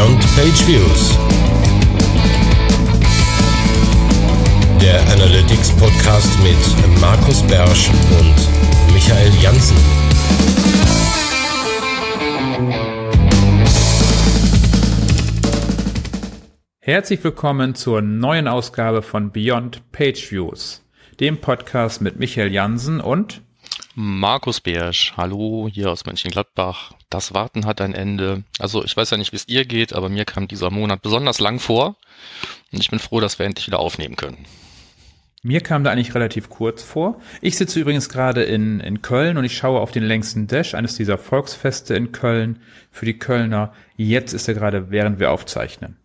Beyond Page Views. Der Analytics Podcast mit Markus Bersch und Michael Janssen. Herzlich willkommen zur neuen Ausgabe von Beyond Page Views, dem Podcast mit Michael Jansen und Markus Bersch, hallo hier aus Mönchengladbach. Das Warten hat ein Ende. Also ich weiß ja nicht, wie es dir geht, aber mir kam dieser Monat besonders lang vor und ich bin froh, dass wir endlich wieder aufnehmen können. Mir kam da eigentlich relativ kurz vor. Ich sitze übrigens gerade in, in Köln und ich schaue auf den längsten Dash, eines dieser Volksfeste in Köln für die Kölner. Jetzt ist er gerade, während wir aufzeichnen.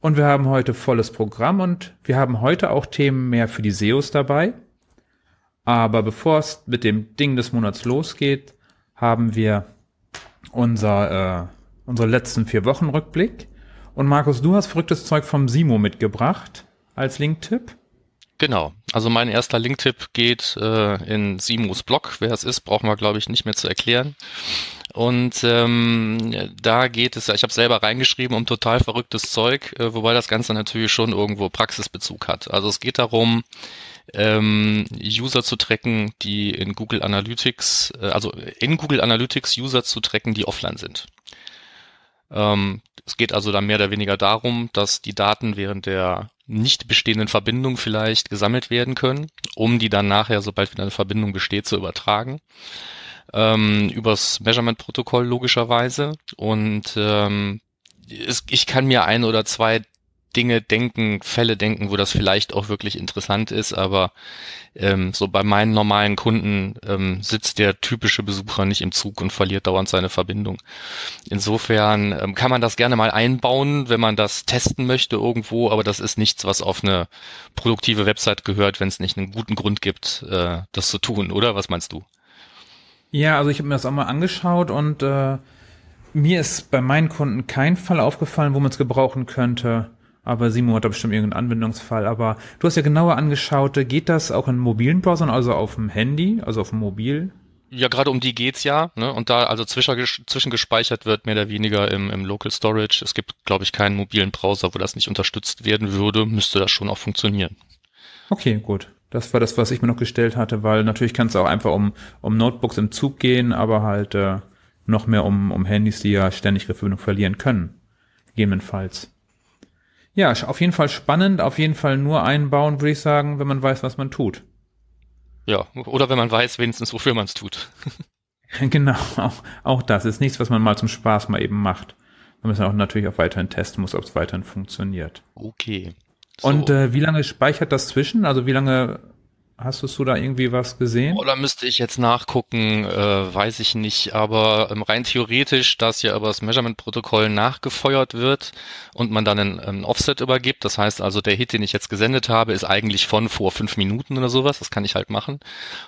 Und wir haben heute volles Programm und wir haben heute auch Themen mehr für die SEOs dabei. Aber bevor es mit dem Ding des Monats losgeht, haben wir unser, äh, unsere letzten vier Wochen Rückblick. Und Markus, du hast verrücktes Zeug vom Simo mitgebracht als Linktipp. Genau. Also mein erster Linktipp geht äh, in Simos Blog. Wer es ist, brauchen wir, glaube ich, nicht mehr zu erklären. Und ähm, da geht es, ja, ich habe selber reingeschrieben, um total verrücktes Zeug, äh, wobei das Ganze natürlich schon irgendwo Praxisbezug hat. Also es geht darum, ähm, User zu tracken, die in Google Analytics, äh, also in Google Analytics User zu tracken, die offline sind. Ähm, es geht also dann mehr oder weniger darum, dass die Daten während der nicht bestehenden Verbindung vielleicht gesammelt werden können, um die dann nachher, sobald wieder eine Verbindung besteht, zu übertragen. Ähm, übers Measurement-Protokoll logischerweise. Und ähm, es, ich kann mir ein oder zwei Dinge denken, Fälle denken, wo das vielleicht auch wirklich interessant ist, aber ähm, so bei meinen normalen Kunden ähm, sitzt der typische Besucher nicht im Zug und verliert dauernd seine Verbindung. Insofern ähm, kann man das gerne mal einbauen, wenn man das testen möchte irgendwo, aber das ist nichts, was auf eine produktive Website gehört, wenn es nicht einen guten Grund gibt, äh, das zu tun, oder? Was meinst du? Ja, also ich habe mir das auch mal angeschaut und äh, mir ist bei meinen Kunden kein Fall aufgefallen, wo man es gebrauchen könnte. Aber Simo hat da bestimmt irgendeinen Anwendungsfall. Aber du hast ja genauer angeschaut, geht das auch in mobilen Browsern, also auf dem Handy, also auf dem Mobil? Ja, gerade um die geht's ja, ne? Und da also zwischengespeichert wird, mehr oder weniger im, im Local Storage. Es gibt, glaube ich, keinen mobilen Browser, wo das nicht unterstützt werden würde, müsste das schon auch funktionieren. Okay, gut. Das war das, was ich mir noch gestellt hatte, weil natürlich kann es auch einfach um, um Notebooks im Zug gehen, aber halt äh, noch mehr um, um Handys, die ja ständig Verbindung verlieren können. Gegebenenfalls. Ja, auf jeden Fall spannend, auf jeden Fall nur einbauen, würde ich sagen, wenn man weiß, was man tut. Ja, oder wenn man weiß wenigstens, wofür man es tut. genau, auch, auch das ist nichts, was man mal zum Spaß mal eben macht. Man muss auch natürlich auch weiterhin testen muss, ob es weiterhin funktioniert. Okay. So. Und äh, wie lange speichert das zwischen? Also wie lange Hast du da irgendwie was gesehen? Oder oh, müsste ich jetzt nachgucken, äh, weiß ich nicht. Aber ähm, rein theoretisch, dass ja über das Measurement-Protokoll nachgefeuert wird und man dann ein, ein Offset übergibt, das heißt also, der Hit, den ich jetzt gesendet habe, ist eigentlich von vor fünf Minuten oder sowas. Das kann ich halt machen.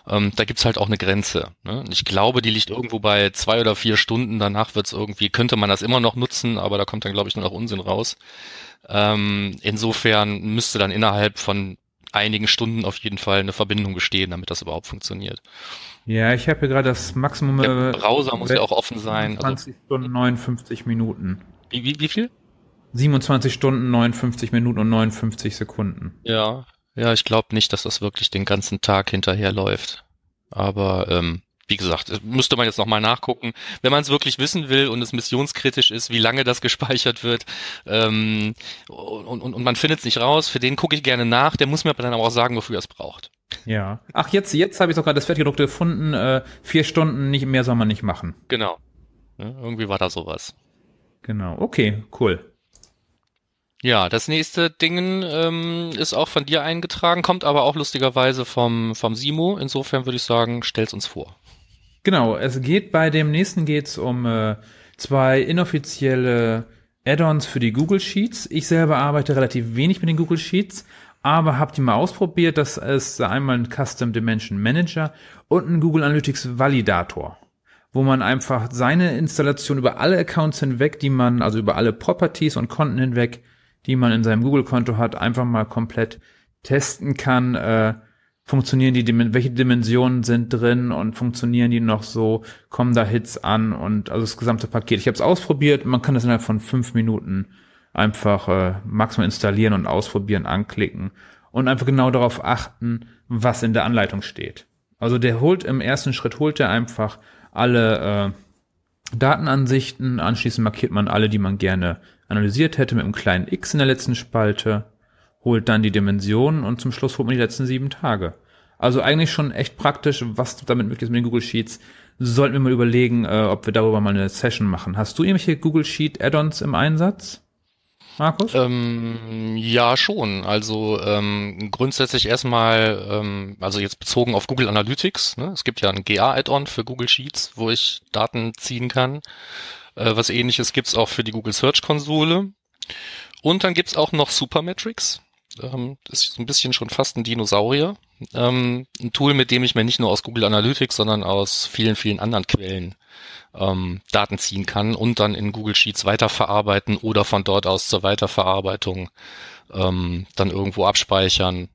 Ähm, da gibt's halt auch eine Grenze. Ne? Ich glaube, die liegt irgendwo bei zwei oder vier Stunden. Danach wird's irgendwie, könnte man das immer noch nutzen, aber da kommt dann, glaube ich, nur noch Unsinn raus. Ähm, insofern müsste dann innerhalb von einigen Stunden auf jeden Fall eine Verbindung bestehen, damit das überhaupt funktioniert. Ja, ich habe hier gerade das Maximum. Der äh, Browser muss ja auch offen sein. 20 also, Stunden 59 Minuten. Wie, wie, wie viel? 27 Stunden 59 Minuten und 59 Sekunden. Ja, ja, ich glaube nicht, dass das wirklich den ganzen Tag hinterherläuft. Aber ähm, wie gesagt, müsste man jetzt nochmal nachgucken. Wenn man es wirklich wissen will und es missionskritisch ist, wie lange das gespeichert wird ähm, und, und, und man findet es nicht raus, für den gucke ich gerne nach. Der muss mir aber dann auch sagen, wofür er es braucht. Ja. Ach, jetzt, jetzt habe ich sogar das Fertiggedruckte gefunden. Äh, vier Stunden, nicht mehr soll man nicht machen. Genau. Ja, irgendwie war da sowas. Genau. Okay, cool. Ja, das nächste Ding ähm, ist auch von dir eingetragen, kommt aber auch lustigerweise vom, vom Simo. Insofern würde ich sagen, stell's uns vor. Genau, es geht bei dem nächsten geht's um äh, zwei inoffizielle Add-ons für die Google Sheets. Ich selber arbeite relativ wenig mit den Google Sheets, aber habe die mal ausprobiert. Das ist einmal ein Custom Dimension Manager und ein Google Analytics Validator, wo man einfach seine Installation über alle Accounts hinweg, die man, also über alle Properties und Konten hinweg, die man in seinem Google-Konto hat, einfach mal komplett testen kann, äh, funktionieren die, welche Dimensionen sind drin und funktionieren die noch so, kommen da Hits an und also das gesamte Paket. Ich habe es ausprobiert, man kann das innerhalb von fünf Minuten einfach äh, maximal installieren und ausprobieren, anklicken und einfach genau darauf achten, was in der Anleitung steht. Also der holt im ersten Schritt holt er einfach alle äh, Datenansichten, anschließend markiert man alle, die man gerne analysiert hätte mit einem kleinen X in der letzten Spalte holt dann die Dimensionen und zum Schluss holt man die letzten sieben Tage. Also eigentlich schon echt praktisch, was damit möglich ist mit den Google Sheets. Sollten wir mal überlegen, äh, ob wir darüber mal eine Session machen. Hast du irgendwelche Google Sheet Add-ons im Einsatz? Markus? Ähm, ja, schon. Also ähm, grundsätzlich erstmal, ähm, also jetzt bezogen auf Google Analytics. Ne? Es gibt ja ein GA-Add-on für Google Sheets, wo ich Daten ziehen kann. Äh, was ähnliches gibt's auch für die Google Search-Konsole. Und dann gibt's auch noch Supermetrics. Ähm, ist so ein bisschen schon fast ein Dinosaurier. Ähm, ein Tool, mit dem ich mir nicht nur aus Google Analytics, sondern aus vielen, vielen anderen Quellen ähm, Daten ziehen kann und dann in Google Sheets weiterverarbeiten oder von dort aus zur Weiterverarbeitung ähm, dann irgendwo abspeichern.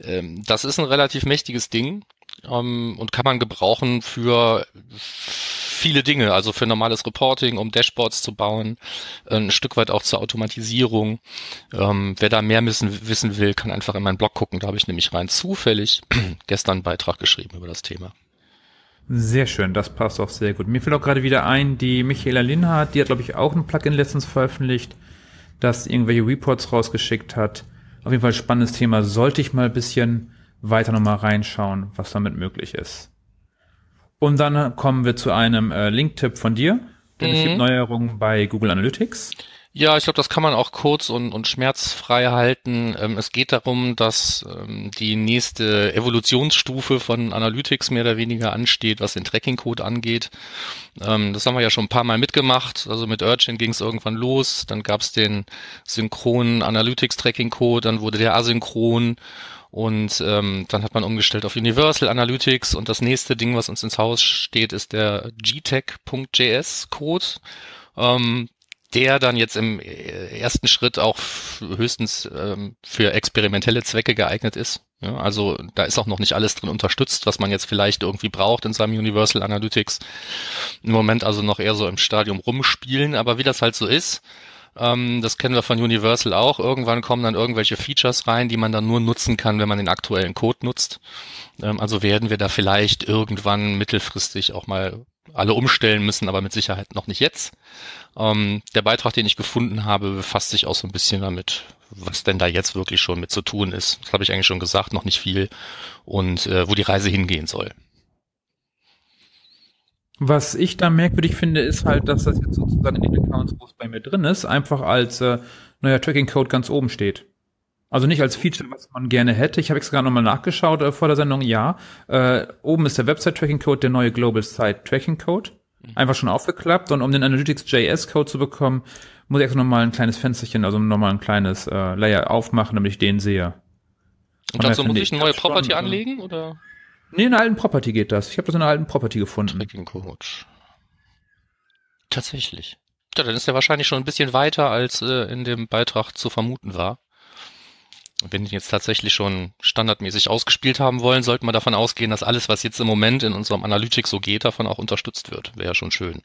Ähm, das ist ein relativ mächtiges Ding ähm, und kann man gebrauchen für viele Dinge, also für normales Reporting, um Dashboards zu bauen, ein Stück weit auch zur Automatisierung. Ähm, wer da mehr wissen, wissen will, kann einfach in meinen Blog gucken. Da habe ich nämlich rein zufällig gestern einen Beitrag geschrieben über das Thema. Sehr schön, das passt auch sehr gut. Mir fällt auch gerade wieder ein, die Michaela Linhardt, die hat, glaube ich, auch ein Plugin letztens veröffentlicht, das irgendwelche Reports rausgeschickt hat. Auf jeden Fall spannendes Thema. Sollte ich mal ein bisschen weiter nochmal reinschauen, was damit möglich ist. Und dann kommen wir zu einem äh, Link-Tipp von dir, denn mhm. es gibt mhm. Neuerungen bei Google Analytics. Ja, ich glaube, das kann man auch kurz und, und schmerzfrei halten. Ähm, es geht darum, dass ähm, die nächste Evolutionsstufe von Analytics mehr oder weniger ansteht, was den Tracking-Code angeht. Ähm, das haben wir ja schon ein paar Mal mitgemacht. Also mit Urchin ging es irgendwann los. Dann gab es den synchronen Analytics-Tracking-Code, dann wurde der asynchron. Und ähm, dann hat man umgestellt auf Universal Analytics und das nächste Ding, was uns ins Haus steht, ist der GTEC.js Code. Ähm, der dann jetzt im äh, ersten Schritt auch höchstens ähm, für experimentelle Zwecke geeignet ist. Ja, also da ist auch noch nicht alles drin unterstützt, was man jetzt vielleicht irgendwie braucht in seinem Universal Analytics. Im Moment also noch eher so im Stadium rumspielen, aber wie das halt so ist, ähm, das kennen wir von Universal auch. Irgendwann kommen dann irgendwelche Features rein, die man dann nur nutzen kann, wenn man den aktuellen Code nutzt. Ähm, also werden wir da vielleicht irgendwann mittelfristig auch mal alle umstellen müssen, aber mit Sicherheit noch nicht jetzt. Ähm, der Beitrag, den ich gefunden habe, befasst sich auch so ein bisschen damit, was denn da jetzt wirklich schon mit zu tun ist. Das habe ich eigentlich schon gesagt, noch nicht viel und äh, wo die Reise hingehen soll. Was ich da merkwürdig finde, ist halt, dass das jetzt sozusagen in den Accounts, wo es bei mir drin ist, einfach als äh, neuer Tracking-Code ganz oben steht. Also nicht als Feature, was man gerne hätte. Ich habe jetzt gerade nochmal nachgeschaut äh, vor der Sendung. Ja, äh, oben ist der Website-Tracking-Code, der neue Global Site Tracking-Code. Mhm. Einfach schon aufgeklappt. Und um den Analytics.js-Code zu bekommen, muss ich extra nochmal ein kleines Fensterchen, also nochmal ein kleines äh, Layer aufmachen, damit ich den sehe. Und dazu muss ich eine neue Property äh, anlegen, oder? Nee, in einer alten Property geht das. Ich habe das in einer alten Property gefunden. Tracking Code. Tatsächlich. Ja, dann ist er wahrscheinlich schon ein bisschen weiter, als äh, in dem Beitrag zu vermuten war. Wenn die jetzt tatsächlich schon standardmäßig ausgespielt haben wollen, sollte man davon ausgehen, dass alles, was jetzt im Moment in unserem Analytics so geht, davon auch unterstützt wird. Wäre ja schon schön.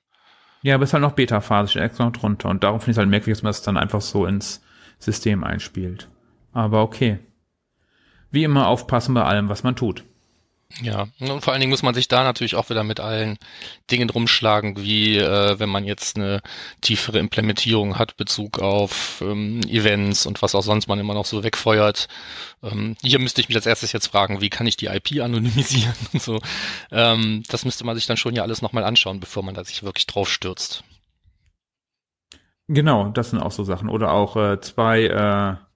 Ja, aber es ist halt noch Beta-Phase, steht extra noch drunter. Und darum finde ich es halt merkwürdig, dass man es dann einfach so ins System einspielt. Aber okay. Wie immer aufpassen bei allem, was man tut. Ja, und vor allen Dingen muss man sich da natürlich auch wieder mit allen Dingen rumschlagen, wie äh, wenn man jetzt eine tiefere Implementierung hat, Bezug auf ähm, Events und was auch sonst man immer noch so wegfeuert. Ähm, hier müsste ich mich als erstes jetzt fragen, wie kann ich die IP anonymisieren und so. Ähm, das müsste man sich dann schon ja alles nochmal anschauen, bevor man da sich wirklich drauf stürzt. Genau, das sind auch so Sachen. Oder auch äh, zwei äh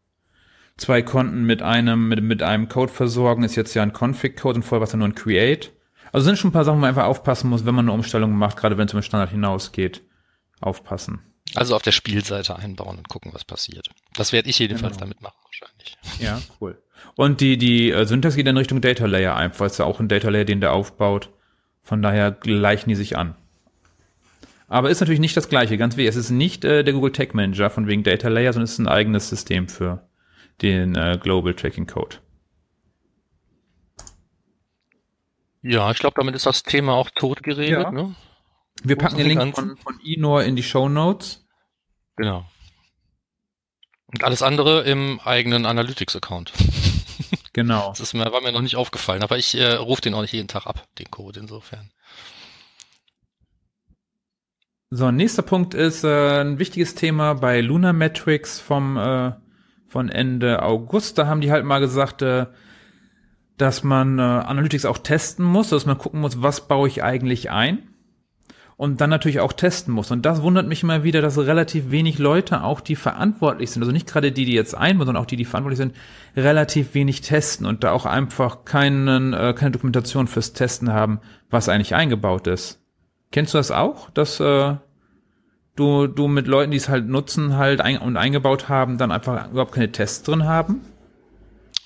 zwei Konten mit einem, mit, mit einem Code versorgen, ist jetzt ja ein Config-Code und vorher war es ja nur ein Create. Also sind schon ein paar Sachen, wo man einfach aufpassen muss, wenn man eine Umstellung macht, gerade wenn es um den Standard hinausgeht. Aufpassen. Also auf der Spielseite einbauen und gucken, was passiert. Das werde ich jedenfalls genau. damit machen, wahrscheinlich. Ja, cool. Und die, die äh, Syntax geht in Richtung Data Layer einfach. Ist ja auch ein Data Layer, den der aufbaut. Von daher gleichen die sich an. Aber ist natürlich nicht das gleiche, ganz wie es ist nicht äh, der Google Tag Manager von wegen Data Layer, sondern es ist ein eigenes System für den äh, Global Tracking Code. Ja, ich glaube, damit ist das Thema auch tot geredet. Ja. Ne? Wir packen den Link von, von Inor in die Show Notes. Genau. Und alles andere im eigenen Analytics-Account. Genau. Das ist mir, war mir noch nicht aufgefallen, aber ich äh, rufe den auch nicht jeden Tag ab, den Code insofern. So, nächster Punkt ist äh, ein wichtiges Thema bei Lunar Metrics vom äh, von Ende August. Da haben die halt mal gesagt, äh, dass man äh, Analytics auch testen muss, dass man gucken muss, was baue ich eigentlich ein und dann natürlich auch testen muss. Und das wundert mich immer wieder, dass relativ wenig Leute, auch die verantwortlich sind, also nicht gerade die, die jetzt einbauen, sondern auch die, die verantwortlich sind, relativ wenig testen und da auch einfach keinen, äh, keine Dokumentation fürs Testen haben, was eigentlich eingebaut ist. Kennst du das auch, dass äh, du, du mit Leuten, die es halt nutzen, halt ein und eingebaut haben, dann einfach überhaupt keine Tests drin haben?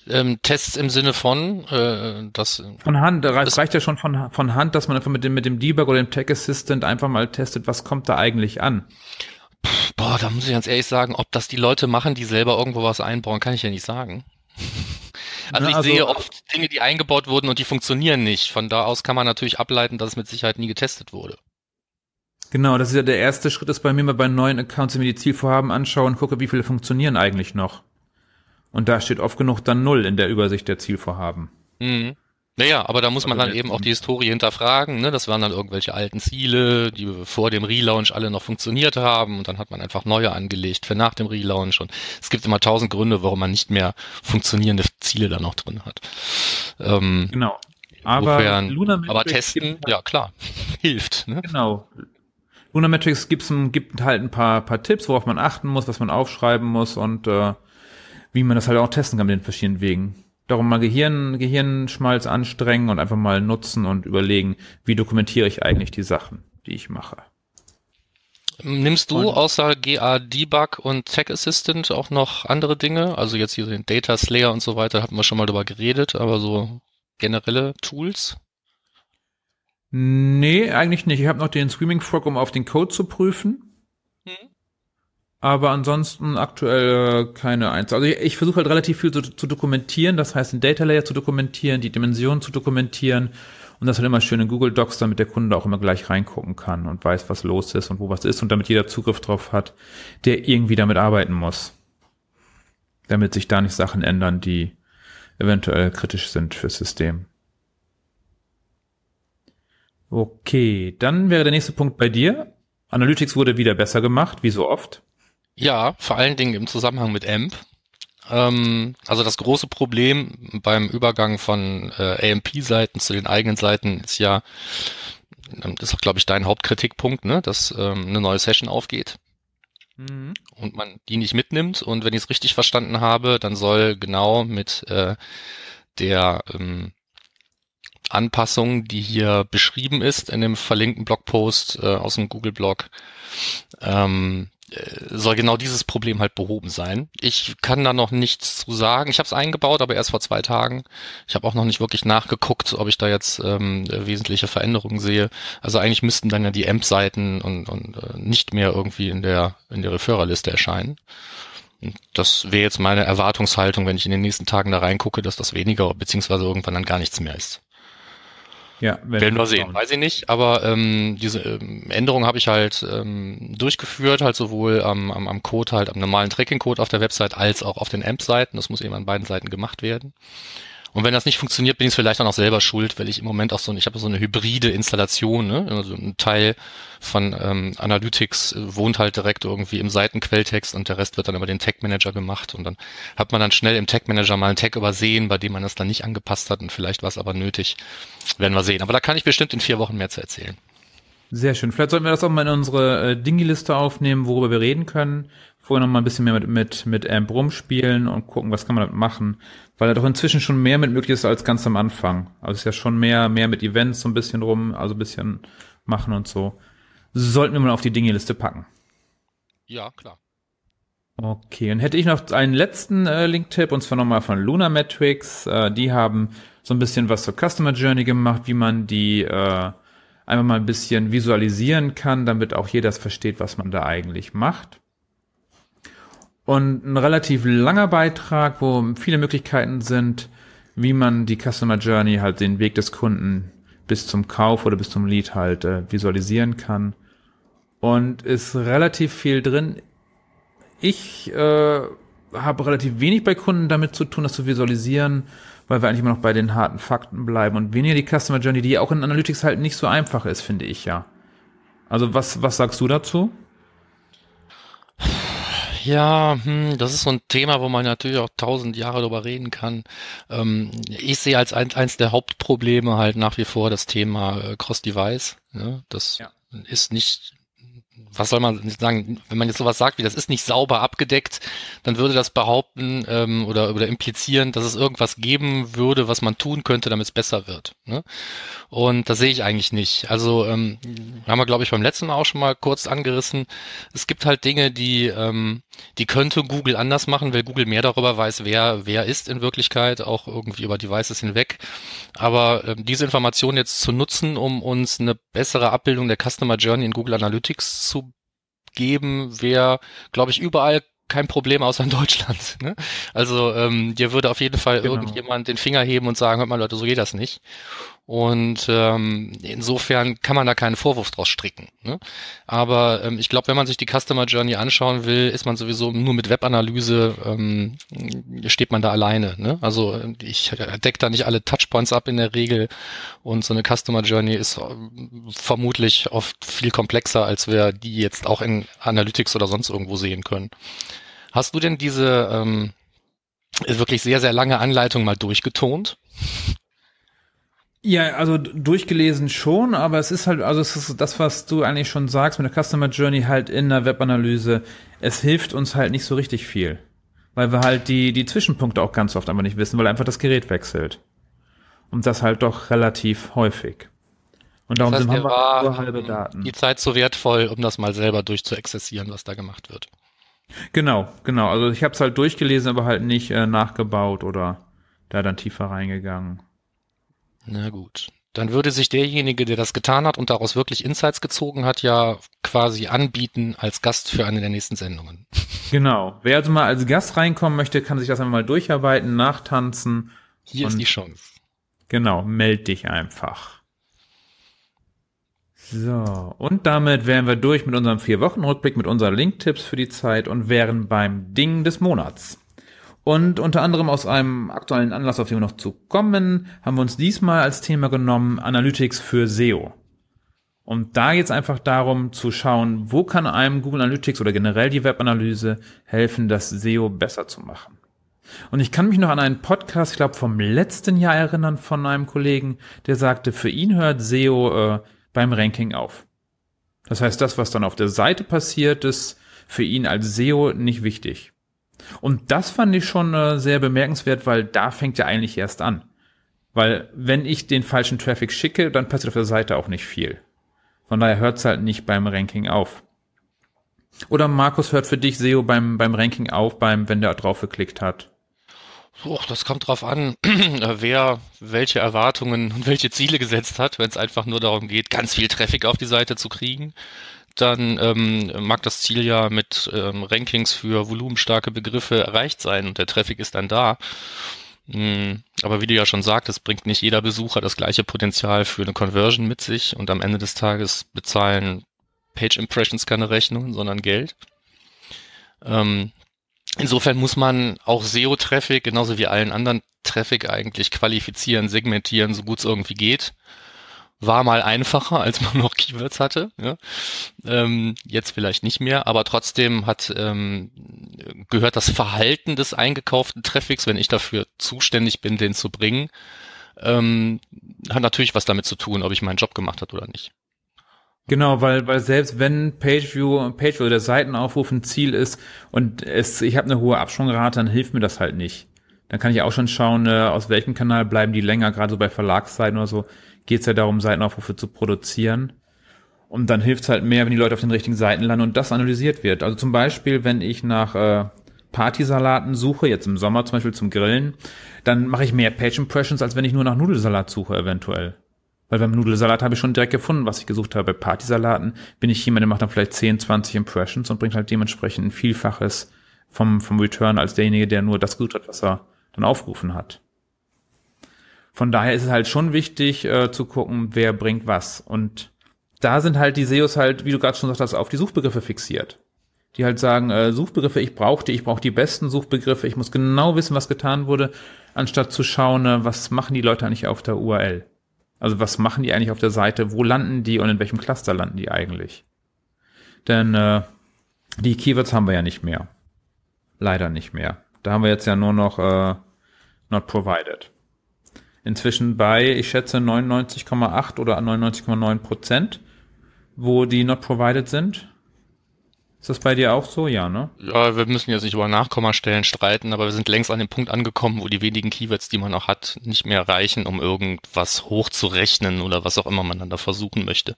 ähm, Tests im Sinne von, äh, das von Hand, da reicht, ja schon von, von Hand, dass man einfach mit dem, mit dem Debug oder dem Tech Assistant einfach mal testet, was kommt da eigentlich an. Boah, da muss ich ganz ehrlich sagen, ob das die Leute machen, die selber irgendwo was einbauen, kann ich ja nicht sagen. Also ich also, sehe oft Dinge, die eingebaut wurden und die funktionieren nicht. Von da aus kann man natürlich ableiten, dass es mit Sicherheit nie getestet wurde. Genau, das ist ja der erste Schritt, ist bei mir mal bei neuen Accounts, wenn mir die Zielvorhaben anschaue und gucke, wie viele funktionieren eigentlich noch. Und da steht oft genug dann Null in der Übersicht der Zielvorhaben. Mhm. Naja, aber da muss man dann eben auch die Historie hinterfragen. Ne? Das waren dann irgendwelche alten Ziele, die vor dem Relaunch alle noch funktioniert haben und dann hat man einfach neue angelegt für nach dem Relaunch und es gibt immer tausend Gründe, warum man nicht mehr funktionierende Ziele da noch drin hat. Ähm, genau. Aber, aber testen, ja klar, hilft. Ne? Genau. Lunametrics gibt's gibt halt ein paar, paar Tipps, worauf man achten muss, was man aufschreiben muss und äh, wie man das halt auch testen kann mit den verschiedenen Wegen. Darum mal Gehirn, Gehirnschmalz anstrengen und einfach mal nutzen und überlegen, wie dokumentiere ich eigentlich die Sachen, die ich mache. Nimmst du außer GA Debug und Tech Assistant auch noch andere Dinge? Also jetzt hier den Data Slayer und so weiter, hatten wir schon mal drüber geredet, aber so generelle Tools? Nee, eigentlich nicht. Ich habe noch den Screaming Frog, um auf den Code zu prüfen. Hm. Aber ansonsten aktuell keine eins. Also ich, ich versuche halt relativ viel zu, zu, dokumentieren, das heißt den Data Layer zu dokumentieren, die Dimensionen zu dokumentieren und das halt immer schön in Google Docs, damit der Kunde auch immer gleich reingucken kann und weiß, was los ist und wo was ist und damit jeder Zugriff drauf hat, der irgendwie damit arbeiten muss. Damit sich da nicht Sachen ändern, die eventuell kritisch sind fürs System. Okay, dann wäre der nächste Punkt bei dir. Analytics wurde wieder besser gemacht, wie so oft. Ja, vor allen Dingen im Zusammenhang mit AMP. Ähm, also das große Problem beim Übergang von äh, AMP-Seiten zu den eigenen Seiten ist ja, ähm, das ist glaube ich dein Hauptkritikpunkt, ne, dass ähm, eine neue Session aufgeht mhm. und man die nicht mitnimmt. Und wenn ich es richtig verstanden habe, dann soll genau mit äh, der ähm, Anpassung, die hier beschrieben ist in dem verlinkten Blogpost äh, aus dem Google-Blog, ähm, äh, soll genau dieses Problem halt behoben sein. Ich kann da noch nichts zu sagen. Ich habe es eingebaut, aber erst vor zwei Tagen. Ich habe auch noch nicht wirklich nachgeguckt, ob ich da jetzt ähm, wesentliche Veränderungen sehe. Also eigentlich müssten dann ja die AMP-Seiten und, und äh, nicht mehr irgendwie in der in der Refererliste erscheinen. Das wäre jetzt meine Erwartungshaltung, wenn ich in den nächsten Tagen da reingucke, dass das weniger beziehungsweise irgendwann dann gar nichts mehr ist. Ja, werden wir sehen, weiß ich nicht. Aber ähm, diese ähm, Änderung habe ich halt ähm, durchgeführt, halt sowohl am, am, am Code, halt am normalen Tracking-Code auf der Website als auch auf den AMP-Seiten. Das muss eben an beiden Seiten gemacht werden. Und wenn das nicht funktioniert, bin ich vielleicht auch noch selber schuld, weil ich im Moment auch so, ich habe so eine hybride Installation, ne? Also ein Teil von ähm, Analytics wohnt halt direkt irgendwie im Seitenquelltext und der Rest wird dann über den Tag Manager gemacht und dann hat man dann schnell im Tag Manager mal einen Tag übersehen, bei dem man das dann nicht angepasst hat und vielleicht war es aber nötig. Werden wir sehen. Aber da kann ich bestimmt in vier Wochen mehr zu erzählen. Sehr schön. Vielleicht sollten wir das auch mal in unsere äh, Dingi-Liste aufnehmen, worüber wir reden können. Vorher noch mal ein bisschen mehr mit, mit, mit AMP rumspielen und gucken, was kann man damit machen weil da doch inzwischen schon mehr mit möglich ist als ganz am Anfang. Also es ist ja schon mehr, mehr mit Events so ein bisschen rum, also ein bisschen machen und so. Sollten wir mal auf die Dinge-Liste packen. Ja, klar. Okay, und hätte ich noch einen letzten äh, Link-Tipp, und zwar nochmal von Luna Metrics. Äh, die haben so ein bisschen was zur Customer Journey gemacht, wie man die äh, einfach mal ein bisschen visualisieren kann, damit auch jeder das versteht, was man da eigentlich macht. Und ein relativ langer Beitrag, wo viele Möglichkeiten sind, wie man die Customer Journey, halt den Weg des Kunden bis zum Kauf oder bis zum Lead halt äh, visualisieren kann. Und ist relativ viel drin. Ich äh, habe relativ wenig bei Kunden damit zu tun, das zu visualisieren, weil wir eigentlich immer noch bei den harten Fakten bleiben und weniger die Customer Journey, die auch in Analytics halt nicht so einfach ist, finde ich ja. Also was, was sagst du dazu? Ja, hm, das ist so ein Thema, wo man natürlich auch tausend Jahre darüber reden kann. Ähm, ich sehe als ein, eins der Hauptprobleme halt nach wie vor das Thema äh, Cross-Device. Ne? Das ja. ist nicht was soll man sagen, wenn man jetzt sowas sagt wie, das ist nicht sauber abgedeckt, dann würde das behaupten ähm, oder, oder implizieren, dass es irgendwas geben würde, was man tun könnte, damit es besser wird. Ne? Und das sehe ich eigentlich nicht. Also ähm, haben wir, glaube ich, beim letzten Mal auch schon mal kurz angerissen. Es gibt halt Dinge, die, ähm, die könnte Google anders machen, weil Google mehr darüber weiß, wer, wer ist in Wirklichkeit, auch irgendwie über Devices hinweg. Aber ähm, diese Information jetzt zu nutzen, um uns eine bessere Abbildung der Customer Journey in Google Analytics zu geben, wäre, glaube ich, überall kein Problem außer in Deutschland. Ne? Also ähm, dir würde auf jeden Fall genau. irgendjemand den Finger heben und sagen, hört mal Leute, so geht das nicht. Und ähm, insofern kann man da keinen Vorwurf draus stricken. Ne? Aber ähm, ich glaube, wenn man sich die Customer Journey anschauen will, ist man sowieso nur mit Webanalyse, ähm, steht man da alleine. Ne? Also ich decke da nicht alle Touchpoints ab in der Regel und so eine Customer Journey ist äh, vermutlich oft viel komplexer, als wir die jetzt auch in Analytics oder sonst irgendwo sehen können. Hast du denn diese ähm, wirklich sehr, sehr lange Anleitung mal durchgetont? Ja, also durchgelesen schon, aber es ist halt, also es ist das, was du eigentlich schon sagst mit der Customer Journey halt in der Webanalyse. Es hilft uns halt nicht so richtig viel. Weil wir halt die, die Zwischenpunkte auch ganz oft einfach nicht wissen, weil einfach das Gerät wechselt. Und das halt doch relativ häufig. Und darum das heißt, sind wir nur halbe Daten. Die Zeit so wertvoll, um das mal selber durchzuexerzieren, was da gemacht wird. Genau, genau. Also ich habe es halt durchgelesen, aber halt nicht äh, nachgebaut oder da dann tiefer reingegangen. Na gut. Dann würde sich derjenige, der das getan hat und daraus wirklich Insights gezogen hat, ja quasi anbieten als Gast für eine der nächsten Sendungen. Genau. Wer also mal als Gast reinkommen möchte, kann sich das einmal durcharbeiten, nachtanzen. Hier ist die Chance. Genau, meld dich einfach. So, und damit wären wir durch mit unserem Vier-Wochen-Rückblick, mit unseren Link-Tipps für die Zeit und wären beim Ding des Monats. Und unter anderem aus einem aktuellen Anlass, auf den wir noch zu kommen, haben wir uns diesmal als Thema genommen Analytics für SEO. Und da geht es einfach darum zu schauen, wo kann einem Google Analytics oder generell die Webanalyse helfen, das SEO besser zu machen. Und ich kann mich noch an einen Podcast, ich glaube vom letzten Jahr erinnern von einem Kollegen, der sagte, für ihn hört SEO äh, beim Ranking auf. Das heißt, das, was dann auf der Seite passiert, ist für ihn als SEO nicht wichtig. Und das fand ich schon äh, sehr bemerkenswert, weil da fängt ja eigentlich erst an. Weil wenn ich den falschen Traffic schicke, dann passiert auf der Seite auch nicht viel. Von daher hört es halt nicht beim Ranking auf. Oder Markus hört für dich SEO beim, beim Ranking auf, beim, wenn der drauf geklickt hat. Oh, das kommt drauf an, wer welche Erwartungen und welche Ziele gesetzt hat, wenn es einfach nur darum geht, ganz viel Traffic auf die Seite zu kriegen dann ähm, mag das Ziel ja mit ähm, Rankings für volumenstarke Begriffe erreicht sein und der Traffic ist dann da. Mm, aber wie du ja schon sagtest, bringt nicht jeder Besucher das gleiche Potenzial für eine Conversion mit sich und am Ende des Tages bezahlen Page Impressions keine Rechnungen, sondern Geld. Ähm, insofern muss man auch SEO-Traffic genauso wie allen anderen Traffic eigentlich qualifizieren, segmentieren, so gut es irgendwie geht war mal einfacher, als man noch Keywords hatte. Ja. Ähm, jetzt vielleicht nicht mehr, aber trotzdem hat ähm, gehört das Verhalten des eingekauften Traffics, wenn ich dafür zuständig bin, den zu bringen, ähm, hat natürlich was damit zu tun, ob ich meinen Job gemacht hat oder nicht. Genau, weil, weil selbst wenn Pageview, Pageview der Seitenaufruf ein Ziel ist und es, ich habe eine hohe Absprungrate, dann hilft mir das halt nicht. Dann kann ich auch schon schauen, äh, aus welchem Kanal bleiben die länger, gerade so bei Verlagsseiten oder so geht es ja darum, Seitenaufrufe zu produzieren. Und dann hilft es halt mehr, wenn die Leute auf den richtigen Seiten landen und das analysiert wird. Also zum Beispiel, wenn ich nach äh, Partysalaten suche, jetzt im Sommer zum Beispiel zum Grillen, dann mache ich mehr Page Impressions, als wenn ich nur nach Nudelsalat suche eventuell. Weil beim Nudelsalat habe ich schon direkt gefunden, was ich gesucht habe. Bei Partysalaten bin ich jemand, der macht dann vielleicht 10, 20 Impressions und bringt halt dementsprechend ein Vielfaches vom, vom Return als derjenige, der nur das gesucht hat, was er dann aufgerufen hat. Von daher ist es halt schon wichtig äh, zu gucken, wer bringt was. Und da sind halt die SEOs halt, wie du gerade schon gesagt hast, auf die Suchbegriffe fixiert. Die halt sagen, äh, Suchbegriffe, ich brauche die, ich brauche die besten Suchbegriffe, ich muss genau wissen, was getan wurde, anstatt zu schauen, äh, was machen die Leute eigentlich auf der URL. Also was machen die eigentlich auf der Seite, wo landen die und in welchem Cluster landen die eigentlich. Denn äh, die Keywords haben wir ja nicht mehr. Leider nicht mehr. Da haben wir jetzt ja nur noch äh, not provided. Inzwischen bei, ich schätze, 99,8 oder 99,9 Prozent, wo die not provided sind. Ist das bei dir auch so? Ja, ne? Ja, wir müssen jetzt nicht über Nachkommastellen streiten, aber wir sind längst an dem Punkt angekommen, wo die wenigen Keywords, die man noch hat, nicht mehr reichen, um irgendwas hochzurechnen oder was auch immer man dann da versuchen möchte.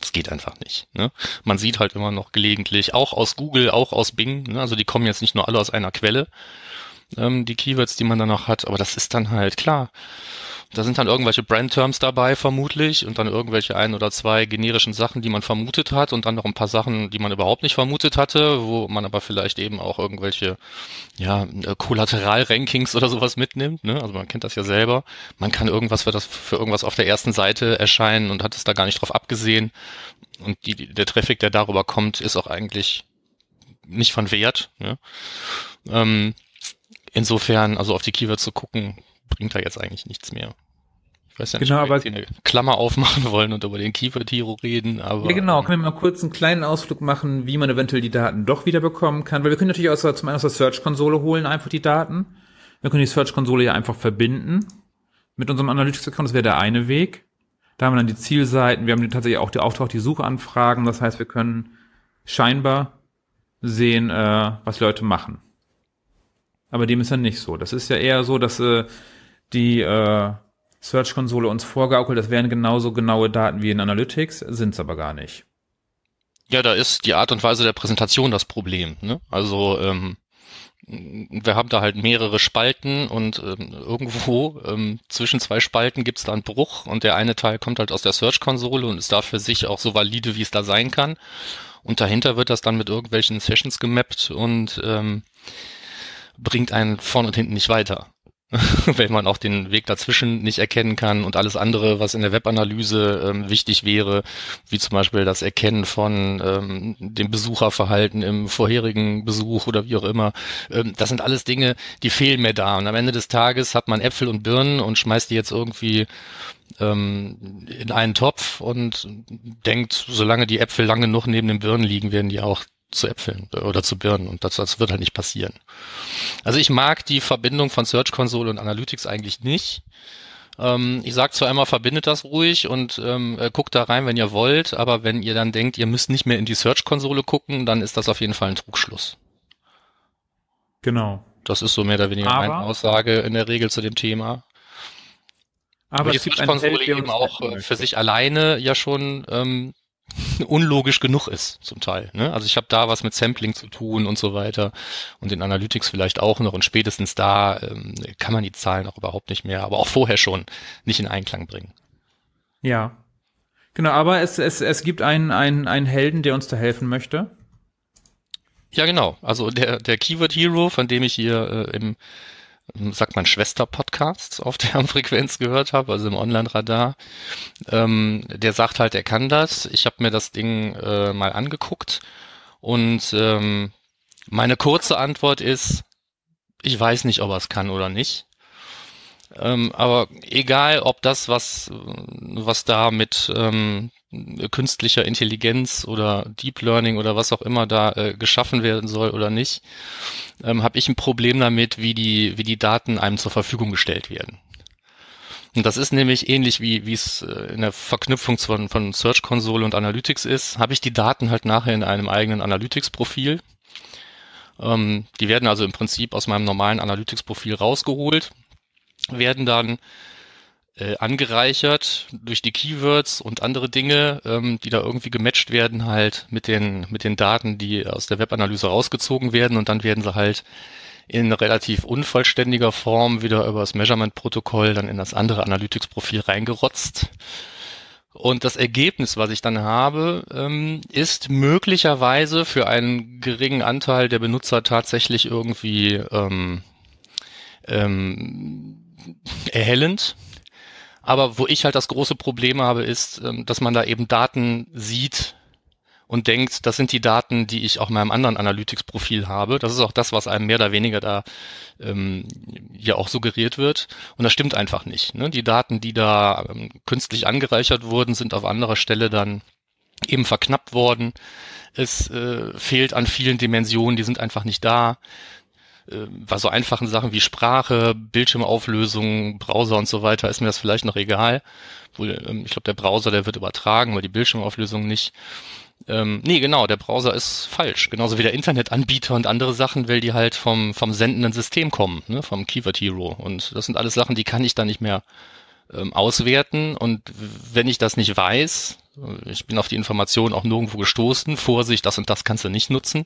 Das geht einfach nicht. Ne? Man sieht halt immer noch gelegentlich, auch aus Google, auch aus Bing, ne? also die kommen jetzt nicht nur alle aus einer Quelle, ähm, die Keywords, die man dann noch hat, aber das ist dann halt klar. Da sind dann irgendwelche Brand-Terms dabei, vermutlich, und dann irgendwelche ein oder zwei generischen Sachen, die man vermutet hat, und dann noch ein paar Sachen, die man überhaupt nicht vermutet hatte, wo man aber vielleicht eben auch irgendwelche, ja, äh, Kollateral-Rankings oder sowas mitnimmt, ne? Also man kennt das ja selber. Man kann irgendwas für das, für irgendwas auf der ersten Seite erscheinen und hat es da gar nicht drauf abgesehen. Und die, der Traffic, der darüber kommt, ist auch eigentlich nicht von Wert, ne? Ähm, insofern, also auf die Keywords zu gucken, bringt da jetzt eigentlich nichts mehr. Ich weiß ja nicht, genau, ob wir jetzt hier eine Klammer aufmachen wollen und über den Keyword Hero reden, aber. Ja, genau. Können wir mal kurz einen kleinen Ausflug machen, wie man eventuell die Daten doch wieder bekommen kann? Weil wir können natürlich aus der, zum einen aus der Search-Konsole holen, einfach die Daten. Wir können die Search-Konsole ja einfach verbinden mit unserem Analytics-Account. Das wäre der eine Weg. Da haben wir dann die Zielseiten. Wir haben tatsächlich auch die, auch die Suchanfragen. Das heißt, wir können scheinbar sehen, äh, was Leute machen. Aber dem ist ja nicht so. Das ist ja eher so, dass äh, die äh, Search-Konsole uns vorgaukelt, das wären genauso genaue Daten wie in Analytics, sind's aber gar nicht. Ja, da ist die Art und Weise der Präsentation das Problem. Ne? Also ähm, wir haben da halt mehrere Spalten und ähm, irgendwo ähm, zwischen zwei Spalten gibt's da einen Bruch und der eine Teil kommt halt aus der Search-Konsole und ist da für sich auch so valide, wie es da sein kann. Und dahinter wird das dann mit irgendwelchen Sessions gemappt und ähm, bringt einen vorne und hinten nicht weiter. wenn man auch den Weg dazwischen nicht erkennen kann und alles andere, was in der Webanalyse ähm, wichtig wäre, wie zum Beispiel das Erkennen von ähm, dem Besucherverhalten im vorherigen Besuch oder wie auch immer, ähm, das sind alles Dinge, die fehlen mir da. Und am Ende des Tages hat man Äpfel und Birnen und schmeißt die jetzt irgendwie ähm, in einen Topf und denkt, solange die Äpfel lange genug neben den Birnen liegen, werden die auch zu Äpfeln oder zu Birnen und das, das wird halt nicht passieren. Also ich mag die Verbindung von Search Console und Analytics eigentlich nicht. Ähm, ich sage zwar einmal, verbindet das ruhig und ähm, äh, guckt da rein, wenn ihr wollt, aber wenn ihr dann denkt, ihr müsst nicht mehr in die Search Konsole gucken, dann ist das auf jeden Fall ein Trugschluss. Genau. Das ist so mehr oder weniger aber, meine Aussage in der Regel zu dem Thema. Aber, aber die Search Konsole eben auch äh, für sich alleine ja schon ähm, unlogisch genug ist zum Teil. Ne? Also ich habe da was mit Sampling zu tun und so weiter und in Analytics vielleicht auch noch und spätestens da ähm, kann man die Zahlen auch überhaupt nicht mehr, aber auch vorher schon nicht in Einklang bringen. Ja, genau, aber es, es, es gibt einen, einen, einen Helden, der uns da helfen möchte. Ja, genau. Also der, der Keyword Hero, von dem ich hier äh, im sagt man Schwester-Podcasts auf der Frequenz gehört habe, also im Online-Radar. Ähm, der sagt halt, er kann das. Ich habe mir das Ding äh, mal angeguckt und ähm, meine kurze Antwort ist, ich weiß nicht, ob er es kann oder nicht. Ähm, aber egal, ob das, was, was da mit ähm, künstlicher Intelligenz oder Deep Learning oder was auch immer da äh, geschaffen werden soll oder nicht, ähm, habe ich ein Problem damit, wie die, wie die Daten einem zur Verfügung gestellt werden. Und das ist nämlich ähnlich wie wie es äh, in der Verknüpfung von, von Search Console und Analytics ist, habe ich die Daten halt nachher in einem eigenen Analytics-Profil. Ähm, die werden also im Prinzip aus meinem normalen Analytics-Profil rausgeholt, werden dann äh, angereichert durch die Keywords und andere Dinge, ähm, die da irgendwie gematcht werden halt mit den, mit den Daten, die aus der Webanalyse rausgezogen werden und dann werden sie halt in relativ unvollständiger Form wieder über das Measurement-Protokoll dann in das andere Analytics-Profil reingerotzt. Und das Ergebnis, was ich dann habe, ähm, ist möglicherweise für einen geringen Anteil der Benutzer tatsächlich irgendwie ähm, ähm, erhellend Aber wo ich halt das große Problem habe, ist, ähm, dass man da eben Daten sieht und denkt, das sind die Daten, die ich auch in meinem anderen Analytics-Profil habe. Das ist auch das, was einem mehr oder weniger da ähm, ja auch suggeriert wird. Und das stimmt einfach nicht. Ne? Die Daten, die da ähm, künstlich angereichert wurden, sind auf anderer Stelle dann eben verknappt worden. Es äh, fehlt an vielen Dimensionen, die sind einfach nicht da. Äh, bei so einfachen Sachen wie Sprache, Bildschirmauflösung, Browser und so weiter ist mir das vielleicht noch egal. Wohl, ähm, ich glaube, der Browser, der wird übertragen, aber die Bildschirmauflösung nicht. Ähm, nee, genau, der Browser ist falsch. Genauso wie der Internetanbieter und andere Sachen, weil die halt vom, vom sendenden System kommen, ne, vom Keyword Hero. Und das sind alles Sachen, die kann ich dann nicht mehr ähm, auswerten. Und wenn ich das nicht weiß, ich bin auf die Information auch nirgendwo gestoßen, Vorsicht, das und das kannst du nicht nutzen,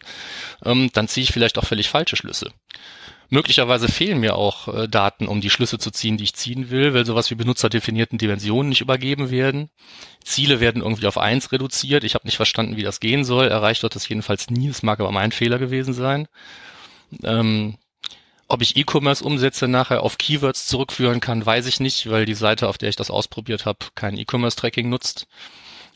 ähm, dann ziehe ich vielleicht auch völlig falsche Schlüsse. Möglicherweise fehlen mir auch äh, Daten, um die Schlüsse zu ziehen, die ich ziehen will, weil sowas wie benutzerdefinierten Dimensionen nicht übergeben werden. Ziele werden irgendwie auf eins reduziert. Ich habe nicht verstanden, wie das gehen soll. Erreicht wird das jedenfalls nie. Das mag aber mein Fehler gewesen sein. Ähm, ob ich E-Commerce-Umsätze nachher auf Keywords zurückführen kann, weiß ich nicht, weil die Seite, auf der ich das ausprobiert habe, kein E-Commerce-Tracking nutzt.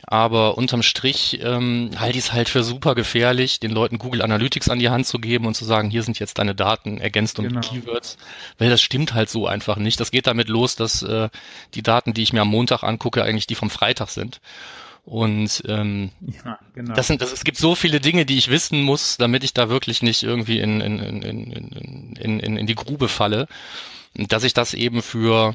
Aber unterm Strich ähm, halte ich es halt für super gefährlich, den Leuten Google Analytics an die Hand zu geben und zu sagen, hier sind jetzt deine Daten ergänzt um genau. Keywords. Weil das stimmt halt so einfach nicht. Das geht damit los, dass äh, die Daten, die ich mir am Montag angucke, eigentlich die vom Freitag sind. Und ähm, ja, genau. das sind, das, es gibt so viele Dinge, die ich wissen muss, damit ich da wirklich nicht irgendwie in, in, in, in, in, in, in die Grube falle, dass ich das eben für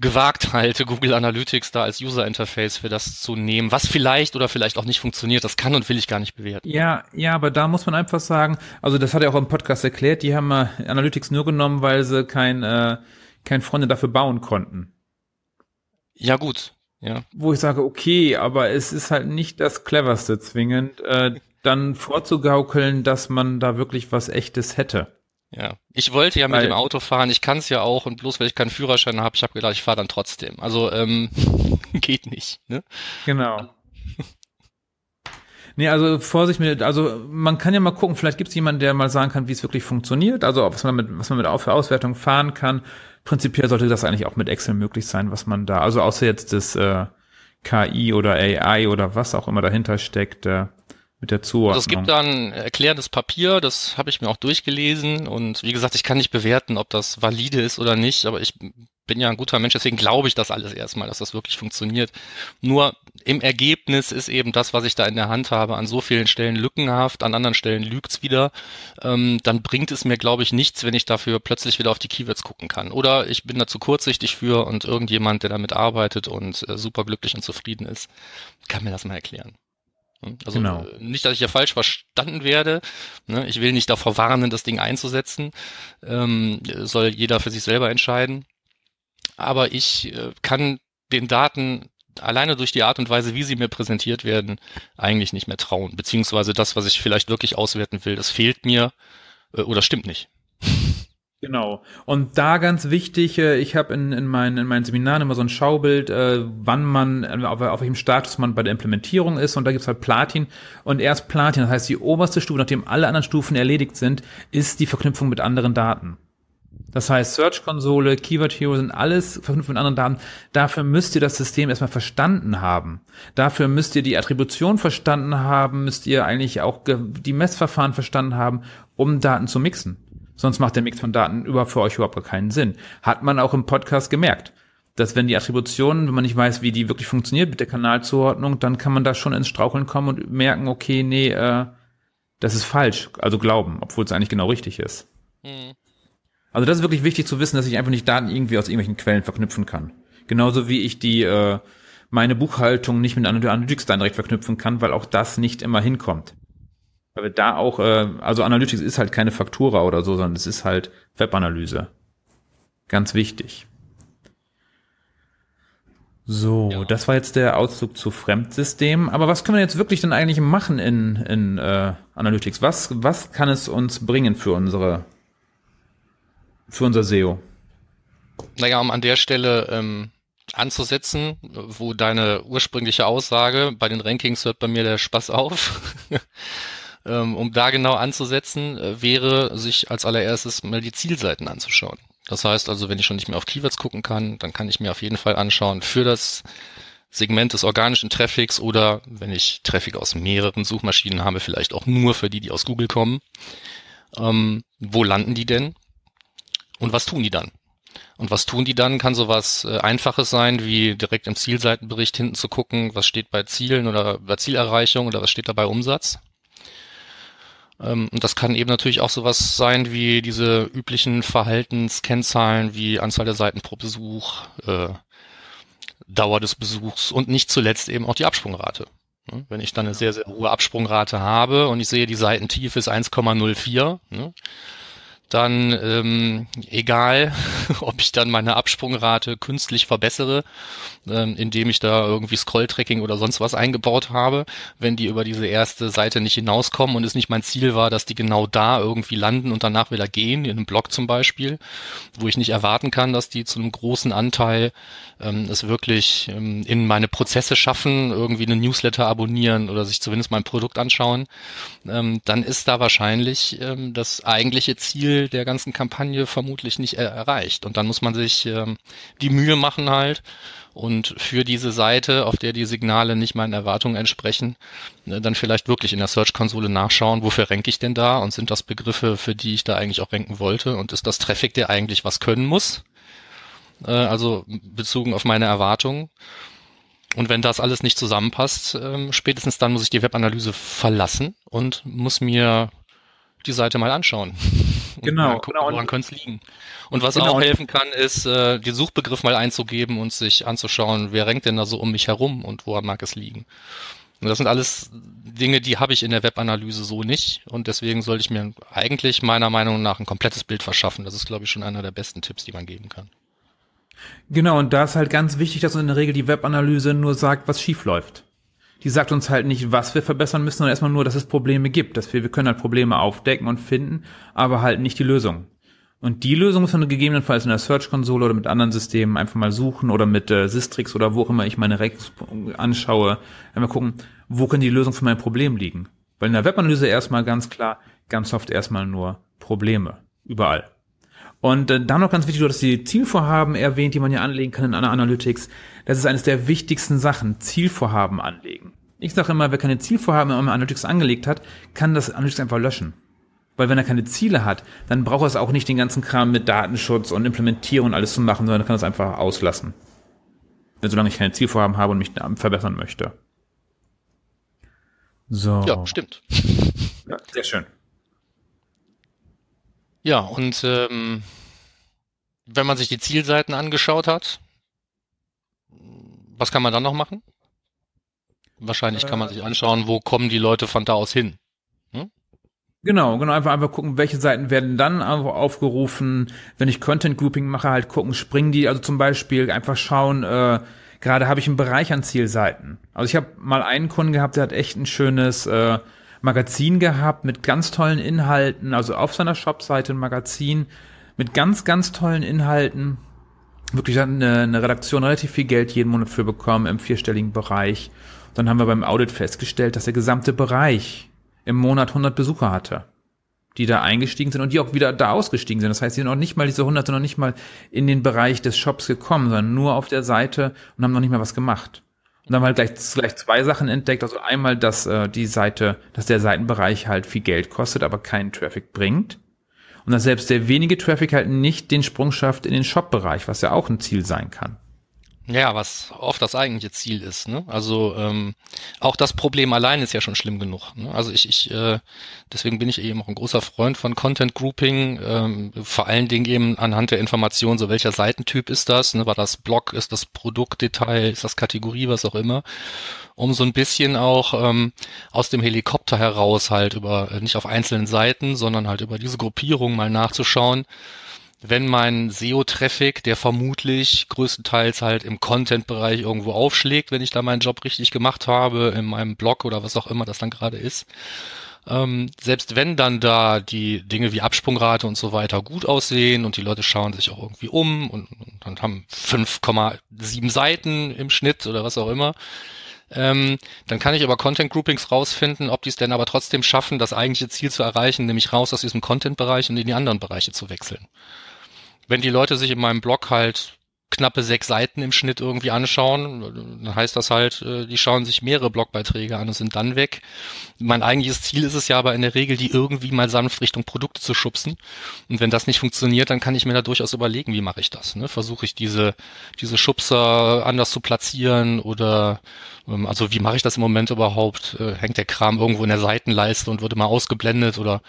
gewagt halte, Google Analytics da als User Interface für das zu nehmen, was vielleicht oder vielleicht auch nicht funktioniert, das kann und will ich gar nicht bewerten. Ja, ja, aber da muss man einfach sagen, also das hat er auch im Podcast erklärt, die haben äh, Analytics nur genommen, weil sie kein, äh, kein Freunde dafür bauen konnten. Ja, gut. Ja. Wo ich sage, okay, aber es ist halt nicht das cleverste zwingend, äh, dann vorzugaukeln, dass man da wirklich was echtes hätte. Ja, ich wollte ja mit weil, dem Auto fahren, ich kann es ja auch und bloß weil ich keinen Führerschein habe, ich habe gedacht, ich fahre dann trotzdem. Also ähm, geht nicht. Ne? Genau. Nee, also Vorsicht mit, also man kann ja mal gucken, vielleicht gibt es jemanden, der mal sagen kann, wie es wirklich funktioniert, also was man mit, was man mit für Auswertung fahren kann. Prinzipiell sollte das eigentlich auch mit Excel möglich sein, was man da, also außer jetzt das äh, KI oder AI oder was auch immer dahinter steckt, äh, mit der Zuordnung. Also es gibt da ein erklärendes Papier, das habe ich mir auch durchgelesen und wie gesagt, ich kann nicht bewerten, ob das valide ist oder nicht, aber ich bin ja ein guter Mensch, deswegen glaube ich das alles erstmal, dass das wirklich funktioniert. Nur im Ergebnis ist eben das, was ich da in der Hand habe, an so vielen Stellen lückenhaft, an anderen Stellen lügt's wieder. Ähm, dann bringt es mir, glaube ich, nichts, wenn ich dafür plötzlich wieder auf die Keywords gucken kann. Oder ich bin da zu kurzsichtig für und irgendjemand, der damit arbeitet und äh, super glücklich und zufrieden ist, kann mir das mal erklären. Also genau. Äh, nicht, dass ich ja falsch verstanden werde. Ne? Ich will nicht davor warnen, das Ding einzusetzen. Ähm, soll jeder für sich selber entscheiden. Aber ich äh, kann den Daten alleine durch die Art und Weise, wie sie mir präsentiert werden, eigentlich nicht mehr trauen. Beziehungsweise das, was ich vielleicht wirklich auswerten will, das fehlt mir äh, oder stimmt nicht. Genau. Und da ganz wichtig, äh, ich habe in, in, meinen, in meinen Seminaren immer so ein Schaubild, äh, wann man, äh, auf, auf welchem Status man bei der Implementierung ist. Und da gibt's halt Platin. Und erst Platin, das heißt die oberste Stufe, nachdem alle anderen Stufen erledigt sind, ist die Verknüpfung mit anderen Daten. Das heißt, Search-Konsole, Keyword Hero sind alles verknüpft mit anderen Daten. Dafür müsst ihr das System erstmal verstanden haben. Dafür müsst ihr die Attribution verstanden haben, müsst ihr eigentlich auch die Messverfahren verstanden haben, um Daten zu mixen. Sonst macht der Mix von Daten über für euch überhaupt gar keinen Sinn. Hat man auch im Podcast gemerkt, dass wenn die Attributionen, wenn man nicht weiß, wie die wirklich funktioniert mit der Kanalzuordnung, dann kann man da schon ins Straucheln kommen und merken, okay, nee, äh, das ist falsch, also glauben, obwohl es eigentlich genau richtig ist. Mhm. Also das ist wirklich wichtig zu wissen, dass ich einfach nicht Daten irgendwie aus irgendwelchen Quellen verknüpfen kann. Genauso wie ich die äh, meine Buchhaltung nicht mit Analytics dann direkt verknüpfen kann, weil auch das nicht immer hinkommt. Weil wir da auch, äh, also Analytics ist halt keine Faktura oder so, sondern es ist halt Webanalyse. Ganz wichtig. So, ja. das war jetzt der Auszug zu Fremdsystemen. Aber was können wir jetzt wirklich denn eigentlich machen in, in äh, Analytics? Was, was kann es uns bringen für unsere für unser SEO? Naja, um an der Stelle ähm, anzusetzen, wo deine ursprüngliche Aussage, bei den Rankings hört bei mir der Spaß auf. Ähm, um da genau anzusetzen, äh, wäre sich als allererstes mal die Zielseiten anzuschauen. Das heißt also, wenn ich schon nicht mehr auf Keywords gucken kann, dann kann ich mir auf jeden Fall anschauen für das Segment des organischen Traffics oder wenn ich Traffic aus mehreren Suchmaschinen habe, vielleicht auch nur für die, die aus Google kommen. Ähm, wo landen die denn? Und was tun die dann? Und was tun die dann? Kann sowas äh, Einfaches sein, wie direkt im Zielseitenbericht hinten zu gucken, was steht bei Zielen oder bei Zielerreichung oder was steht da bei Umsatz? Ähm, und das kann eben natürlich auch sowas sein wie diese üblichen Verhaltenskennzahlen wie Anzahl der Seiten pro Besuch, äh, Dauer des Besuchs und nicht zuletzt eben auch die Absprungrate. Ne? Wenn ich dann eine sehr, sehr hohe Absprungrate habe und ich sehe, die Seitentiefe ist 1,04, ne? Dann ähm, egal, ob ich dann meine Absprungrate künstlich verbessere, ähm, indem ich da irgendwie Scrolltracking oder sonst was eingebaut habe, wenn die über diese erste Seite nicht hinauskommen und es nicht mein Ziel war, dass die genau da irgendwie landen und danach wieder gehen, in einem Blog zum Beispiel, wo ich nicht erwarten kann, dass die zu einem großen Anteil ähm, es wirklich ähm, in meine Prozesse schaffen, irgendwie eine Newsletter abonnieren oder sich zumindest mein Produkt anschauen, ähm, dann ist da wahrscheinlich ähm, das eigentliche Ziel der ganzen Kampagne vermutlich nicht er erreicht. Und dann muss man sich ähm, die Mühe machen halt, und für diese Seite, auf der die Signale nicht meinen Erwartungen entsprechen, ne, dann vielleicht wirklich in der Search-Konsole nachschauen, wofür ranke ich denn da und sind das Begriffe, für die ich da eigentlich auch ranken wollte und ist das Traffic, der eigentlich was können muss? Äh, also bezogen auf meine Erwartungen. Und wenn das alles nicht zusammenpasst, ähm, spätestens dann muss ich die Webanalyse verlassen und muss mir die Seite mal anschauen. Genau, gucken, genau. woran könnte es liegen. Und was genau. auch helfen kann, ist, äh, den Suchbegriff mal einzugeben und sich anzuschauen, wer renkt denn da so um mich herum und woran mag es liegen. Und das sind alles Dinge, die habe ich in der Webanalyse so nicht. Und deswegen sollte ich mir eigentlich meiner Meinung nach ein komplettes Bild verschaffen. Das ist, glaube ich, schon einer der besten Tipps, die man geben kann. Genau, und da ist halt ganz wichtig, dass in der Regel die Webanalyse nur sagt, was schief läuft die sagt uns halt nicht, was wir verbessern müssen, sondern erstmal nur, dass es Probleme gibt. Dass wir, wir können halt Probleme aufdecken und finden, aber halt nicht die Lösung. Und die Lösung muss man gegebenenfalls in der Search-Konsole oder mit anderen Systemen einfach mal suchen oder mit äh, Sistrix oder wo auch immer ich meine Rex anschaue. Einmal gucken, wo können die Lösung für mein Problem liegen. Weil in der Webanalyse erstmal ganz klar, ganz oft erstmal nur Probleme. Überall. Und äh, dann noch ganz wichtig, du hast die Zielvorhaben erwähnt, die man ja anlegen kann in einer Analytics. Das ist eines der wichtigsten Sachen, Zielvorhaben anlegen. Ich sage immer, wer keine Zielvorhaben in Analytics angelegt hat, kann das Analytics einfach löschen. Weil wenn er keine Ziele hat, dann braucht er es auch nicht den ganzen Kram mit Datenschutz und Implementierung und alles zu machen, sondern kann es einfach auslassen. Solange ich keine Zielvorhaben habe und mich verbessern möchte. So. Ja, stimmt. Ja, sehr schön. Ja, und ähm, wenn man sich die Zielseiten angeschaut hat, was kann man dann noch machen? Wahrscheinlich kann man sich anschauen, wo kommen die Leute von da aus hin. Hm? Genau, genau, einfach, einfach gucken, welche Seiten werden dann aufgerufen. Wenn ich Content Grouping mache, halt gucken, springen die, also zum Beispiel einfach schauen, äh, gerade habe ich einen Bereich an Zielseiten. Also ich habe mal einen Kunden gehabt, der hat echt ein schönes äh, Magazin gehabt mit ganz tollen Inhalten, also auf seiner Shopseite ein Magazin mit ganz, ganz tollen Inhalten. Wirklich eine, eine Redaktion relativ viel Geld jeden Monat für bekommen im vierstelligen Bereich. Dann haben wir beim Audit festgestellt, dass der gesamte Bereich im Monat 100 Besucher hatte, die da eingestiegen sind und die auch wieder da ausgestiegen sind. Das heißt, die sind noch nicht mal diese 100, sind noch nicht mal in den Bereich des Shops gekommen, sondern nur auf der Seite und haben noch nicht mal was gemacht. Und dann haben wir gleich, gleich zwei Sachen entdeckt. Also einmal, dass äh, die Seite, dass der Seitenbereich halt viel Geld kostet, aber keinen Traffic bringt. Und dass selbst der wenige Traffic halt nicht den Sprung schafft in den Shop-Bereich, was ja auch ein Ziel sein kann. Ja, was oft das eigentliche Ziel ist. Ne? Also ähm, auch das Problem allein ist ja schon schlimm genug. Ne? Also ich, ich äh, deswegen bin ich eben auch ein großer Freund von Content Grouping, ähm, vor allen Dingen eben anhand der Information, so welcher Seitentyp ist das, ne? war das Blog, ist das Produktdetail, ist das Kategorie, was auch immer, um so ein bisschen auch ähm, aus dem Helikopter heraus halt über, äh, nicht auf einzelnen Seiten, sondern halt über diese Gruppierung mal nachzuschauen, wenn mein SEO-Traffic, der vermutlich größtenteils halt im Content-Bereich irgendwo aufschlägt, wenn ich da meinen Job richtig gemacht habe, in meinem Blog oder was auch immer das dann gerade ist, ähm, selbst wenn dann da die Dinge wie Absprungrate und so weiter gut aussehen und die Leute schauen sich auch irgendwie um und, und dann haben 5,7 Seiten im Schnitt oder was auch immer, ähm, dann kann ich über Content Groupings rausfinden, ob die es denn aber trotzdem schaffen, das eigentliche Ziel zu erreichen, nämlich raus aus diesem Content-Bereich und in die anderen Bereiche zu wechseln. Wenn die Leute sich in meinem Blog halt knappe sechs Seiten im Schnitt irgendwie anschauen, dann heißt das halt, äh, die schauen sich mehrere Blogbeiträge an und sind dann weg. Mein eigentliches Ziel ist es ja aber in der Regel, die irgendwie mal sanft Richtung Produkte zu schubsen. Und wenn das nicht funktioniert, dann kann ich mir da durchaus überlegen, wie mache ich das. Ne? Versuche ich diese, diese Schubser anders zu platzieren oder ähm, also wie mache ich das im Moment überhaupt? Äh, hängt der Kram irgendwo in der Seitenleiste und wird mal ausgeblendet oder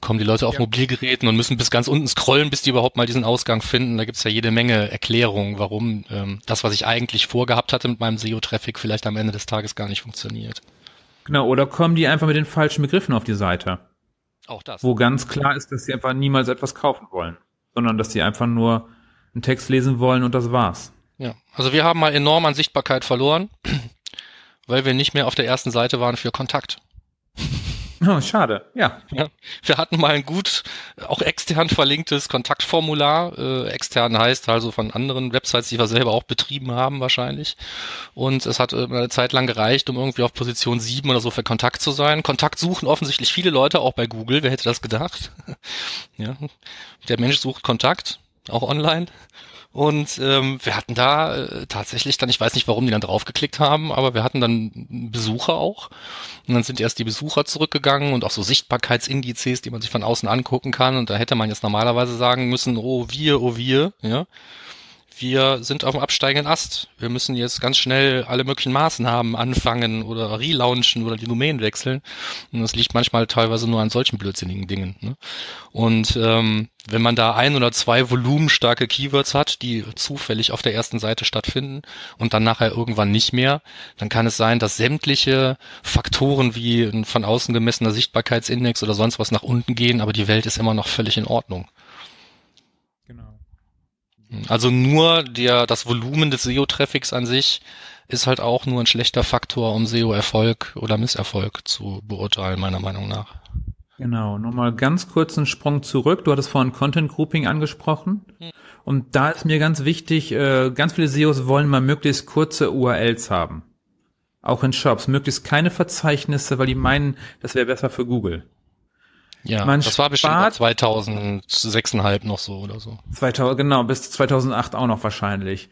kommen die Leute auf ja. Mobilgeräten und müssen bis ganz unten scrollen, bis die überhaupt mal diesen Ausgang finden? Da gibt's ja jede Menge Erklärungen, warum ähm, das, was ich eigentlich vorgehabt hatte mit meinem SEO-Traffic, vielleicht am Ende des Tages gar nicht funktioniert. Genau, oder kommen die einfach mit den falschen Begriffen auf die Seite? Auch das. Wo ganz klar ist, dass sie einfach niemals etwas kaufen wollen, sondern dass sie einfach nur einen Text lesen wollen und das war's. Ja, also wir haben mal enorm an Sichtbarkeit verloren weil wir nicht mehr auf der ersten Seite waren für Kontakt. Oh, schade, ja. ja. Wir hatten mal ein gut, auch extern verlinktes Kontaktformular. Äh, extern heißt also von anderen Websites, die wir selber auch betrieben haben wahrscheinlich. Und es hat äh, eine Zeit lang gereicht, um irgendwie auf Position 7 oder so für Kontakt zu sein. Kontakt suchen offensichtlich viele Leute, auch bei Google. Wer hätte das gedacht? ja. Der Mensch sucht Kontakt, auch online. Und ähm, wir hatten da äh, tatsächlich dann, ich weiß nicht, warum die dann draufgeklickt haben, aber wir hatten dann Besucher auch. Und dann sind erst die Besucher zurückgegangen und auch so Sichtbarkeitsindizes, die man sich von außen angucken kann. Und da hätte man jetzt normalerweise sagen müssen, oh wir, oh wir, ja wir sind auf dem absteigenden Ast. Wir müssen jetzt ganz schnell alle möglichen Maßnahmen anfangen oder relaunchen oder die Domain wechseln. Und das liegt manchmal teilweise nur an solchen blödsinnigen Dingen. Ne? Und ähm, wenn man da ein oder zwei volumenstarke Keywords hat, die zufällig auf der ersten Seite stattfinden und dann nachher irgendwann nicht mehr, dann kann es sein, dass sämtliche Faktoren wie ein von außen gemessener Sichtbarkeitsindex oder sonst was nach unten gehen, aber die Welt ist immer noch völlig in Ordnung. Also nur der, das Volumen des SEO-Traffics an sich ist halt auch nur ein schlechter Faktor, um SEO-Erfolg oder Misserfolg zu beurteilen, meiner Meinung nach. Genau, nochmal ganz kurz einen Sprung zurück. Du hattest vorhin Content Grouping angesprochen. Hm. Und da ist mir ganz wichtig, äh, ganz viele SEOs wollen mal möglichst kurze URLs haben. Auch in Shops. Möglichst keine Verzeichnisse, weil die meinen, das wäre besser für Google. Ja, man das war bestimmt 2006,5 noch so oder so. 2000, genau, bis 2008 auch noch wahrscheinlich.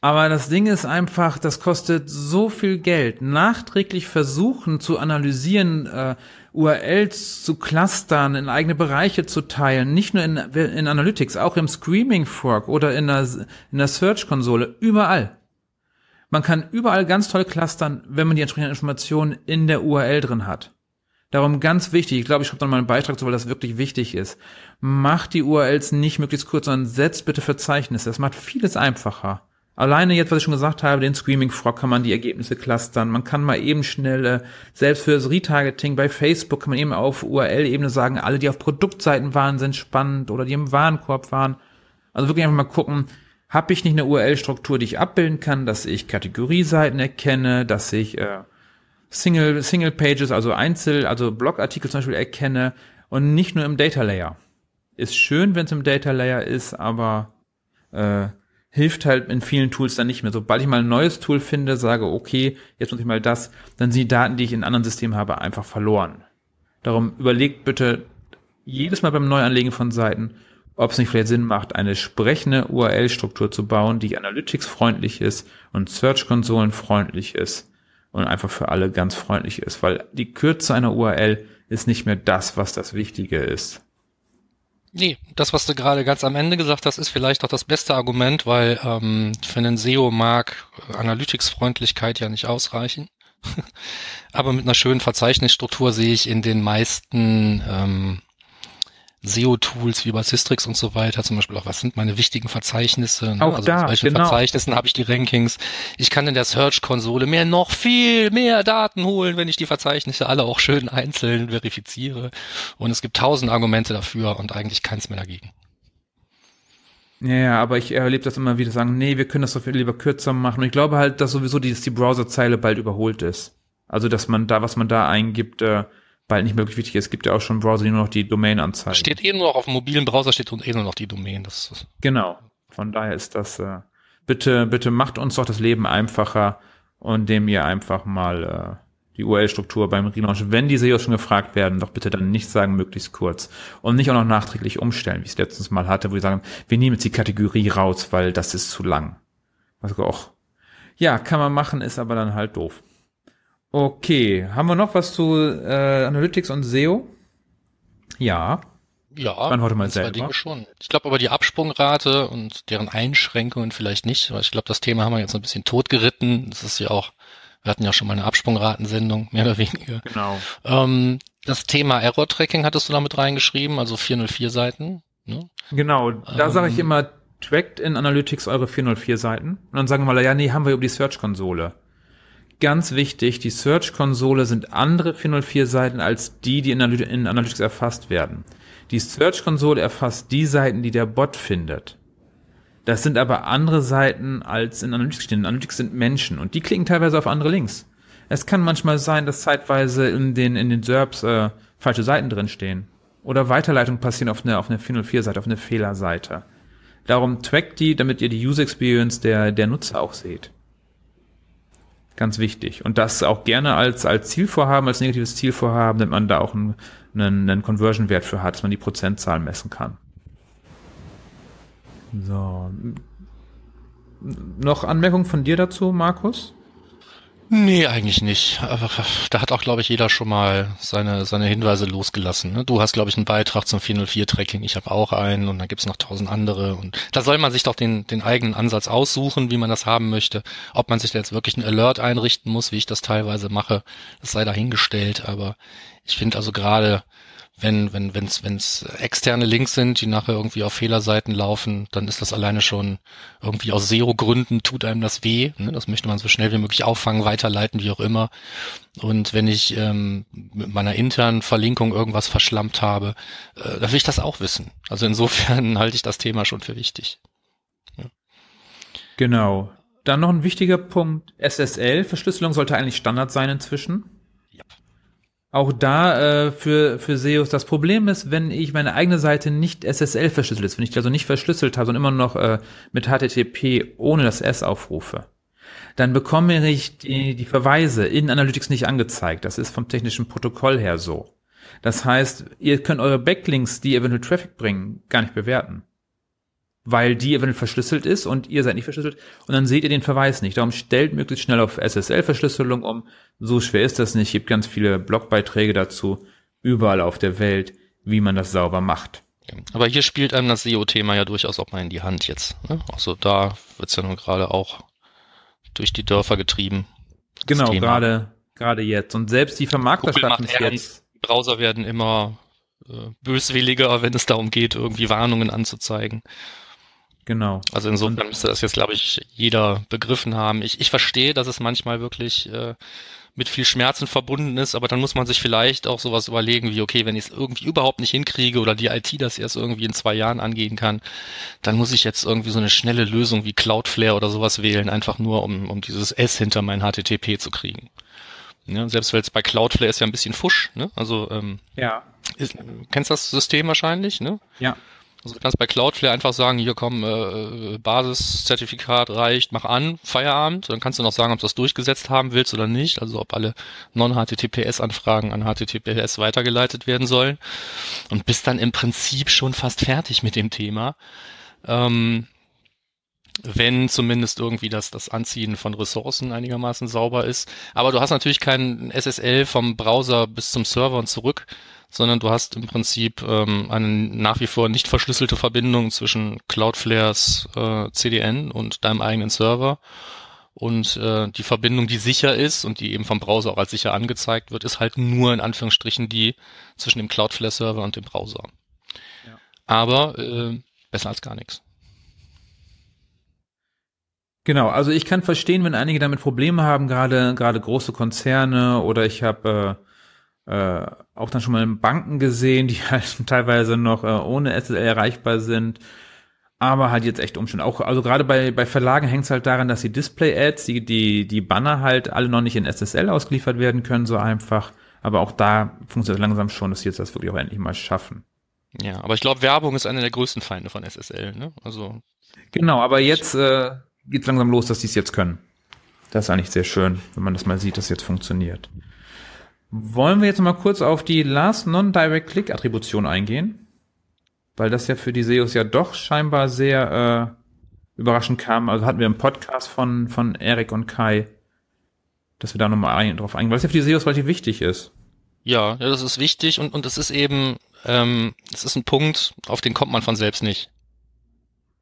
Aber das Ding ist einfach, das kostet so viel Geld. Nachträglich versuchen zu analysieren, äh, URLs zu clustern, in eigene Bereiche zu teilen, nicht nur in, in Analytics, auch im Screaming Frog oder in der, in der Search-Konsole, überall. Man kann überall ganz toll clustern, wenn man die entsprechenden Informationen in der URL drin hat. Darum ganz wichtig, ich glaube, ich schreibe dann mal einen Beitrag zu, weil das wirklich wichtig ist. Macht die URLs nicht möglichst kurz, sondern setzt bitte Verzeichnisse. Das macht vieles einfacher. Alleine jetzt, was ich schon gesagt habe, den Screaming Frog kann man die Ergebnisse clustern. Man kann mal eben schnell, äh, selbst für das Retargeting bei Facebook kann man eben auf URL-Ebene sagen, alle, die auf Produktseiten waren, sind spannend oder die im Warenkorb waren. Also wirklich einfach mal gucken, habe ich nicht eine URL-Struktur, die ich abbilden kann, dass ich Kategorieseiten erkenne, dass ich äh, Single, Single Pages, also Einzel, also Blogartikel zum Beispiel erkenne und nicht nur im Data Layer. Ist schön, wenn es im Data Layer ist, aber äh, hilft halt in vielen Tools dann nicht mehr. Sobald ich mal ein neues Tool finde, sage, okay, jetzt muss ich mal das, dann sind die Daten, die ich in anderen Systemen habe, einfach verloren. Darum überlegt bitte jedes Mal beim Neuanlegen von Seiten, ob es nicht vielleicht Sinn macht, eine sprechende URL-Struktur zu bauen, die Analytics-freundlich ist und Search-Konsolen-freundlich ist und einfach für alle ganz freundlich ist, weil die Kürze einer URL ist nicht mehr das, was das Wichtige ist. Nee, das, was du gerade ganz am Ende gesagt hast, ist vielleicht auch das beste Argument, weil ähm, für einen SEO mag Analytics-Freundlichkeit ja nicht ausreichen. Aber mit einer schönen Verzeichnisstruktur sehe ich in den meisten ähm, SEO-Tools wie bei Systrix und so weiter, zum Beispiel auch, was sind meine wichtigen Verzeichnisse? Ne? Auch also da, welchen genau. Verzeichnissen habe ich die Rankings? Ich kann in der Search-Konsole mir noch viel mehr Daten holen, wenn ich die Verzeichnisse alle auch schön einzeln verifiziere. Und es gibt tausend Argumente dafür und eigentlich keins mehr dagegen. Ja, ja, aber ich erlebe das immer wieder sagen, nee, wir können das doch viel lieber kürzer machen. Und ich glaube halt, dass sowieso die, die Browserzeile bald überholt ist. Also, dass man da, was man da eingibt, äh, bald nicht wirklich wichtig ist. Es gibt ja auch schon Browser, die nur noch die Domain anzeigen. Steht eh nur noch auf dem mobilen Browser, steht eh nur noch die Domain. Das genau. Von daher ist das, äh, bitte, bitte macht uns doch das Leben einfacher und dem ihr einfach mal die URL-Struktur beim Relaunch. Wenn die SEOs schon gefragt werden, doch bitte dann nicht sagen, möglichst kurz. Und nicht auch noch nachträglich umstellen, wie ich es letztens mal hatte, wo die sagen, wir nehmen jetzt die Kategorie raus, weil das ist zu lang. Also auch, ja, kann man machen, ist aber dann halt doof. Okay, haben wir noch was zu äh, Analytics und SEO? Ja. Ja, Beantworte mal zwei selber. Dinge schon. Ich glaube aber die Absprungrate und deren Einschränkungen vielleicht nicht, weil ich glaube, das Thema haben wir jetzt ein bisschen totgeritten. Das ist ja auch, wir hatten ja schon mal eine Absprungratensendung, mehr oder weniger. Genau. Ähm, das Thema Error-Tracking hattest du damit reingeschrieben, also 404 Seiten. Ne? Genau, da sage ich Ähm. immer, trackt in Analytics eure 404 Seiten. Und dann sagen wir mal, ja, nee, haben wir über die Search-Konsole. Ganz wichtig, die Search-Konsole sind andere 404 Seiten als die, die in Analytics erfasst werden. Die Search-Konsole erfasst die Seiten, die der Bot findet. Das sind aber andere Seiten als in Analytics stehen. In Analytics sind Menschen und die klicken teilweise auf andere Links. Es kann manchmal sein, dass zeitweise in den, in den SERPs äh, falsche Seiten drin stehen. Oder Weiterleitungen passieren auf eine, auf eine 404-Seite, auf eine Fehlerseite. Darum trackt die, damit ihr die User Experience der, der Nutzer auch seht. Ganz wichtig. Und das auch gerne als, als Zielvorhaben, als negatives Zielvorhaben, damit man da auch einen, einen, einen Conversion-Wert für hat, dass man die Prozentzahl messen kann. So. Noch Anmerkungen von dir dazu, Markus? Nee, eigentlich nicht. Aber da hat auch, glaube ich, jeder schon mal seine, seine Hinweise losgelassen. Ne? Du hast, glaube ich, einen Beitrag zum 404-Tracking, ich habe auch einen und dann gibt's noch tausend andere. Und da soll man sich doch den, den eigenen Ansatz aussuchen, wie man das haben möchte. Ob man sich da jetzt wirklich einen Alert einrichten muss, wie ich das teilweise mache, das sei dahingestellt. Aber ich finde also gerade, wenn wenn wenn's wenn's externe Links sind, die nachher irgendwie auf Fehlerseiten laufen, dann ist das alleine schon irgendwie aus SEO-Gründen tut einem das weh. Ne? Das möchte man so schnell wie möglich auffangen, weiterleiten, wie auch immer. Und wenn ich ähm, mit meiner internen Verlinkung irgendwas verschlampt habe, äh, dann will ich das auch wissen. Also insofern halte ich das Thema schon für wichtig. Genau. Dann noch ein wichtiger Punkt. SSL, Verschlüsselung sollte eigentlich Standard sein inzwischen. Auch da äh, für, für SEOs das Problem ist, wenn ich meine eigene Seite nicht SSL verschlüsselt ist, wenn ich die also nicht verschlüsselt habe, sondern immer noch äh, mit HTTP ohne das S aufrufe, dann bekomme ich die, die Verweise in Analytics nicht angezeigt. Das ist vom technischen Protokoll her so. Das heißt, ihr könnt eure Backlinks, die eventuell Traffic bringen, gar nicht bewerten. Weil die eventuell verschlüsselt ist und ihr seid nicht verschlüsselt und dann seht ihr den Verweis nicht. Darum stellt möglichst schnell auf SSL-Verschlüsselung um. So schwer ist das nicht. Es gibt ganz viele Blogbeiträge dazu, überall auf der Welt, wie man das sauber macht. Aber hier spielt einem das SEO-Thema ja durchaus auch mal in die Hand jetzt. Ne? Also da wird's ja nun gerade auch durch die Dörfer getrieben. Genau, Thema. gerade, gerade jetzt. Und selbst die Vermarkter Google schaffen macht es ernst. jetzt. Die Browser werden immer äh, böswilliger, wenn es darum geht, irgendwie Warnungen anzuzeigen. Genau. Also insofern müsste das jetzt, glaube ich, jeder begriffen haben. Ich, ich verstehe, dass es manchmal wirklich äh, mit viel Schmerzen verbunden ist, aber dann muss man sich vielleicht auch sowas überlegen wie, okay, wenn ich es irgendwie überhaupt nicht hinkriege oder die IT das erst irgendwie in zwei Jahren angehen kann, dann muss ich jetzt irgendwie so eine schnelle Lösung wie Cloudflare oder sowas wählen, einfach nur um, um dieses S hinter mein HTTP zu kriegen. Ja, selbst weil es bei Cloudflare ist ja ein bisschen Fusch, ne? Also ähm, Ja. ist, kennst das System wahrscheinlich, ne? Ja. Also du kannst bei Cloudflare einfach sagen, hier komm, äh, Basiszertifikat reicht, mach an, Feierabend. Dann kannst du noch sagen, ob du das durchgesetzt haben willst oder nicht. Also ob alle Non-HTTPS-Anfragen an HTTPS weitergeleitet werden sollen. Und bist dann im Prinzip schon fast fertig mit dem Thema. Ähm, wenn zumindest irgendwie das, das Anziehen von Ressourcen einigermaßen sauber ist. Aber du hast natürlich kein SSL vom Browser bis zum Server und zurück, sondern du hast im Prinzip ähm, eine nach wie vor nicht verschlüsselte Verbindung zwischen Cloudflares äh, CDN und deinem eigenen Server. Und äh, die Verbindung, die sicher ist und die eben vom Browser auch als sicher angezeigt wird, ist halt nur in Anführungsstrichen die zwischen dem Cloudflare-Server und dem Browser. Ja. Aber äh, besser als gar nichts. Genau, also ich kann verstehen, wenn einige damit Probleme haben, gerade gerade große Konzerne oder ich habe äh, äh, auch dann schon mal Banken gesehen, die halt teilweise noch äh, ohne SSL erreichbar sind, aber halt jetzt echt Umstände. Auch also gerade bei bei Verlagen hängt es halt daran, dass die Display-Ads, die die die Banner halt alle noch nicht in SSL ausgeliefert werden können, so einfach. Aber auch da funktioniert es langsam schon, dass sie jetzt das wirklich auch endlich mal schaffen. Ja, aber ich glaube, Werbung ist einer der größten Feinde von SSL. Ne? Also Genau, aber jetzt äh, geht langsam los, dass die es jetzt können. Das ist eigentlich sehr schön, wenn man das mal sieht, dass jetzt funktioniert. Wollen wir jetzt mal kurz auf die Last Non-Direct Click Attribution eingehen? Weil das ja für die SEOs ja doch scheinbar sehr äh, überraschend kam. Also hatten wir einen Podcast von, von Erik und Kai, dass wir da nochmal ein, drauf eingehen, weil es ja für die SEOs relativ wichtig ist. Ja, ja, das ist wichtig und, und es ist eben, ähm, es ist ein Punkt, auf den kommt man von selbst nicht.